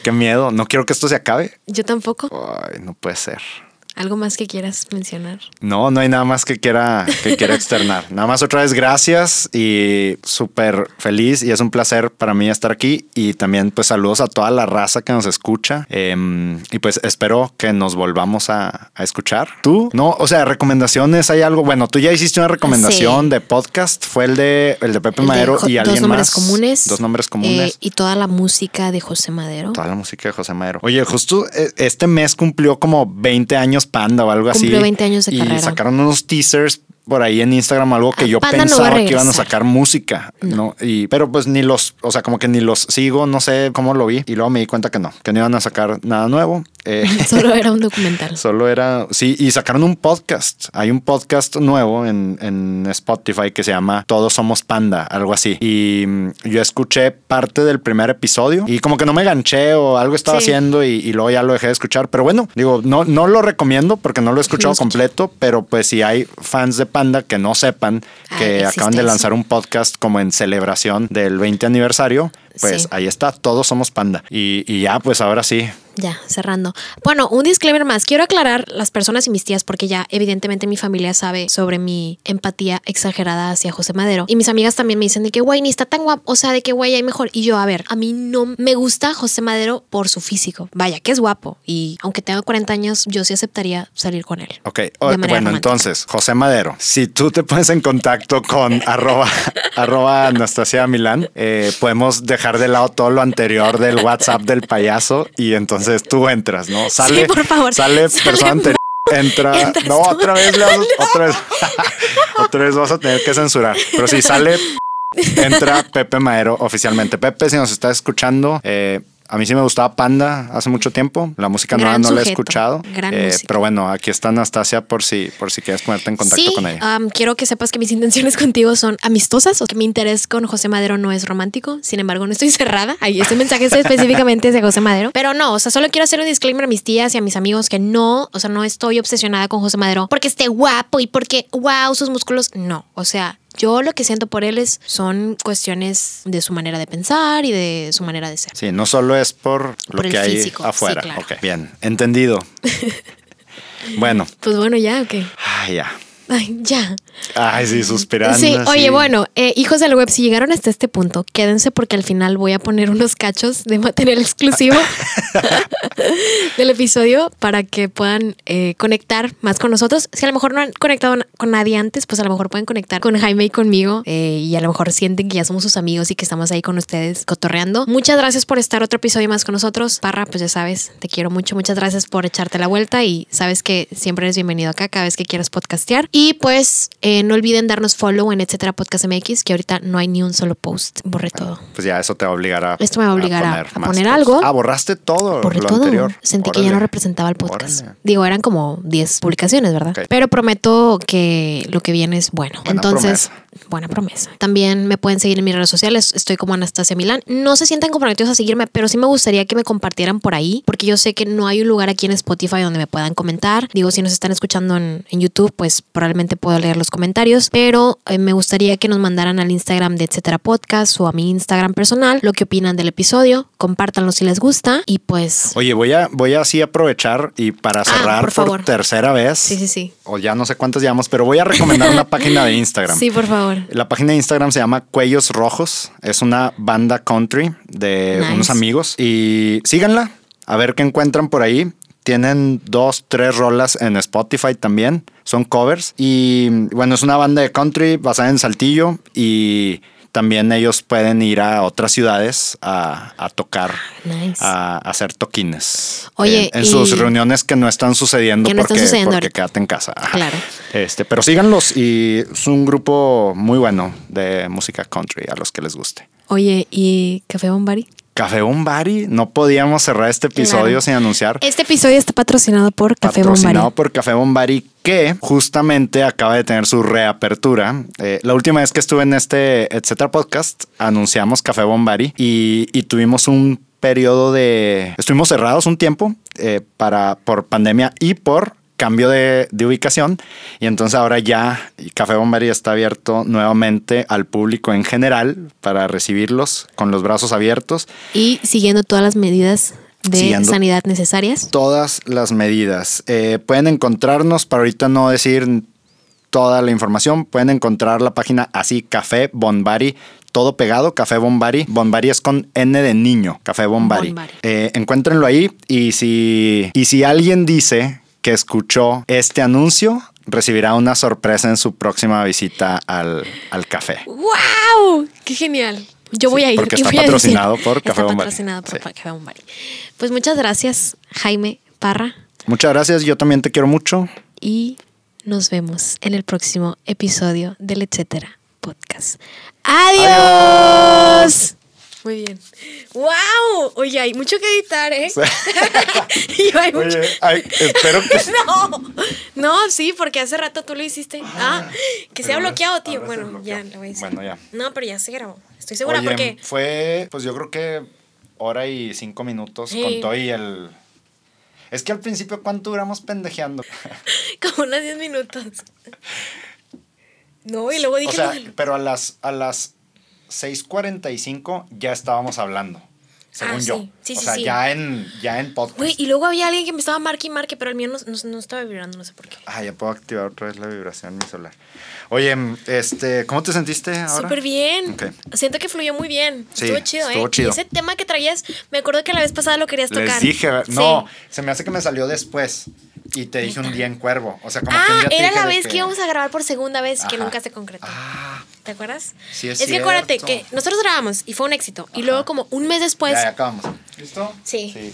qué miedo. No quiero que esto se acabe. Yo tampoco. Ay, no puede ser. ¿Algo más que quieras mencionar? No, no hay nada más que quiera, que quiera externar. Nada más otra vez gracias y súper feliz y es un placer para mí estar aquí y también pues saludos a toda la raza que nos escucha Em, y pues espero que nos volvamos a, a escuchar. ¿Tú? No, o sea, recomendaciones, hay algo, bueno, tú ya hiciste una recomendación Sí. de podcast, fue el de, el de Pepe El Madero y alguien dos nombres más. comunes. Dos nombres comunes. eh, y toda la música de José Madero. Toda la música de José Madero. Oye, justo eh, este mes cumplió como 20 años Panda o algo así. Cumplió 20 años de y carrera. sacaron unos teasers por ahí en Instagram, algo que Ah, yo Panda no pensaba que iban a sacar música, ¿no? Y, pero pues ni los, o sea, como que ni los sigo, no sé cómo lo vi. Y luego me di cuenta que no, que no iban a sacar nada nuevo. Eh, Solo era un documental. Solo era, sí, y sacaron un podcast. Hay un podcast nuevo en, en Spotify que se llama Todos Somos Panda, algo así. Y mm, yo escuché parte del primer episodio y como que no me ganché o algo estaba Sí. haciendo y, y luego ya lo dejé de escuchar. Pero bueno, digo, no, no lo recomiendo porque no lo he escuchado completo, pero pues si hay fans de Panda que no sepan Ah, que acaban de eso. lanzar un podcast como en celebración del 20 aniversario, pues Sí. ahí está, Todos Somos Panda. Y, y ya, pues ahora sí, Ya, cerrando. Bueno, un disclaimer más. Quiero aclarar las personas y mis tías porque ya evidentemente mi familia sabe sobre mi empatía exagerada hacia José Madero. Y mis amigas también me dicen de que, güey, ni está tan guapo. O sea, de que, güey, hay mejor. Y yo, a ver, a mí no me gusta José Madero por su físico. Vaya, que es guapo. Y aunque tenga 40 años, yo sí aceptaría salir con él. Ok, o- bueno, romántica. entonces, José Madero, si tú te pones en contacto con arroba, arroba Anastasia Milán, eh, podemos dejar de lado todo lo anterior del WhatsApp del payaso y entonces tú entras, ¿no? Sale, por favor. Sale Sale persona anterior. Entra, Entras no, tú. otra vez, le vamos- otra vez, otra vez vas a tener que censurar. Pero si sale, entra Pepe Madero oficialmente. Pepe, si nos estás escuchando, eh, a mí sí me gustaba Panda hace mucho tiempo. La música nueva no la he escuchado. gran Eh, pero bueno, aquí está Anastasia por si, por si quieres ponerte en contacto sí, con ella. am, quiero que sepas que mis intenciones contigo son amistosas o que mi interés con José Madero no es romántico. Sin embargo, no estoy cerrada. Ahí este mensaje es específicamente de José Madero. Pero no, o sea, solo quiero hacer un disclaimer a mis tías y a mis amigos que no, o sea, no estoy obsesionada con José Madero porque esté guapo y porque, wow, sus músculos. No, o sea, yo lo que siento por él es, son cuestiones de su manera de pensar y de su manera de ser. Sí, no solo es por lo el que hay sí, afuera. claro. Bien, entendido. bueno, Pues bueno, ya, ok. ay, ya. Ay, ya. Ay, sí, suspirando. Sí, oye, bueno, eh, hijos del web, si llegaron hasta este punto, quédense porque al final voy a poner unos cachos de material exclusivo del episodio para que puedan eh, conectar más con nosotros. Si a lo mejor no han conectado con nadie antes, pues a lo mejor pueden conectar con Jaime y conmigo eh, y a lo mejor sienten que ya somos sus amigos y que estamos ahí con ustedes cotorreando. Muchas gracias por estar otro episodio más con nosotros. Parra, pues ya sabes, te quiero mucho. Muchas gracias por echarte la vuelta y sabes que siempre eres bienvenido acá cada vez que quieras podcastear. Y pues eh, no olviden darnos follow en etcétera podcast MX, que ahorita no hay ni un solo post. Borré todo. Pues ya eso te va a obligar a. Esto me va a obligar a- a más poner algo. Ah, borraste todo. Borré lo todo. anterior. Sentí que ya no representaba el podcast. Órale. Digo, eran como 10 publicaciones, ¿verdad? Pero prometo que lo que viene es bueno. Buena Entonces, buena promesa. También me pueden seguir en mis redes sociales. Estoy como Anastasia Milán. No se sientan comprometidos a seguirme, pero sí me gustaría que me compartieran por ahí, porque yo sé que no hay un lugar aquí en Spotify donde me puedan comentar. Digo, si nos están escuchando en, en YouTube, pues probablemente puedo leer los comentarios, pero eh, me gustaría que nos mandaran al Instagram de etcétera podcast o a mi Instagram personal lo que opinan del episodio. Compártanlo si les gusta y pues... Oye, voy a, voy a así aprovechar y para cerrar Ah, por por, favor. tercera vez. Sí, sí, sí. O ya no sé cuántas llevamos, pero voy a recomendar una página de Instagram. Sí, por favor. La página de Instagram se llama Cuellos Rojos. Es una banda country de Nice. unos amigos. Y síganla, a ver qué encuentran por ahí. Tienen dos, tres rolas en Spotify también. Son covers. Y bueno, es una banda de country basada en Saltillo. Y también ellos pueden ir a otras ciudades a, a tocar, Nice. a, a hacer toquines. Oye, en, en sus reuniones que no están sucediendo Que no están porque, sucediendo porque quédate en casa. Claro. Este, pero síganlos y es un grupo muy bueno de música country a los que les guste. Oye, ¿y Café Bombari? Café Bombari, no podíamos cerrar este episodio Claro. sin anunciar. Este episodio está patrocinado por Café patrocinado Bombari. por Café Bombari, que justamente acaba de tener su reapertura. Eh, la última vez que estuve en este Etcétera Podcast, anunciamos Café Bombari y, y tuvimos un periodo de... Estuvimos cerrados un tiempo eh, para, por pandemia y por cambio de, de ubicación y entonces ahora ya Café Bombari está abierto nuevamente al público en general para recibirlos con los brazos abiertos Y siguiendo todas las medidas de sanidad necesarias. todas las medidas. Eh, pueden encontrarnos, para ahorita no decir toda la información, pueden encontrar la página así, Café Bonbari, todo pegado, Café Bonbari. Bonbari es con N de niño, Café Bonbari. Bonbari. Eh, encuéntrenlo ahí y si, y si alguien dice que escuchó este anuncio, recibirá una sorpresa en su próxima visita al, al café. ¡Wow! ¡Qué genial! Yo voy a ir. porque está patrocinado por Café Está Bombari. patrocinado por Sí. Café Bombari. Pues muchas gracias, Jaime Parra. Muchas gracias, yo también te quiero mucho. Y nos vemos en el próximo episodio del Etcétera Podcast. ¡Adiós! Muy bien. ¡Wow! Oye, hay mucho que editar, ¿eh? Y hay mucho- Oye, ay, espero que... No, no, sí, porque hace rato tú lo hiciste. Ah, que se ha bloqueado, tío. Bueno, ya lo voy a decir. Bueno, ya. No, pero ya se grabó. Estoy segura Oye, porque. fue, pues yo creo que hora y cinco minutos Sí. con todo y el... Es que al principio, ¿cuánto duramos pendejeando? Como unos 10 minutos. No, y luego dije. o sea, pero a las, a las 6.45 ya estábamos hablando, según Ah, yo. sí. Sí, o sí, sea, sí. ya en, ya en podcast. Güey, y luego había alguien que me estaba marque y marque, pero el mío no, no, no estaba vibrando, no sé por qué. Ah, ya puedo activar otra vez la vibración en mi celular. Oye, este, ¿cómo te sentiste ahora? Súper bien. Ok. Siento que fluyó muy bien. Sí, estuvo chido, estuvo ¿eh? chido. Y ese tema que traías, me acuerdo que la vez pasada lo querías tocar. Les dije, Sí. no, se me hace que me salió después y te dije un día en cuervo. O sea, como que un Ah, día te era dije la vez que... íbamos a grabar por segunda vez que Ajá. nunca se concretó. Ah, ¿Te acuerdas? Sí, es que acuérdate que nosotros grabamos y fue un éxito. Y luego como un mes después... ya, ya acabamos. ¿Listo? Sí.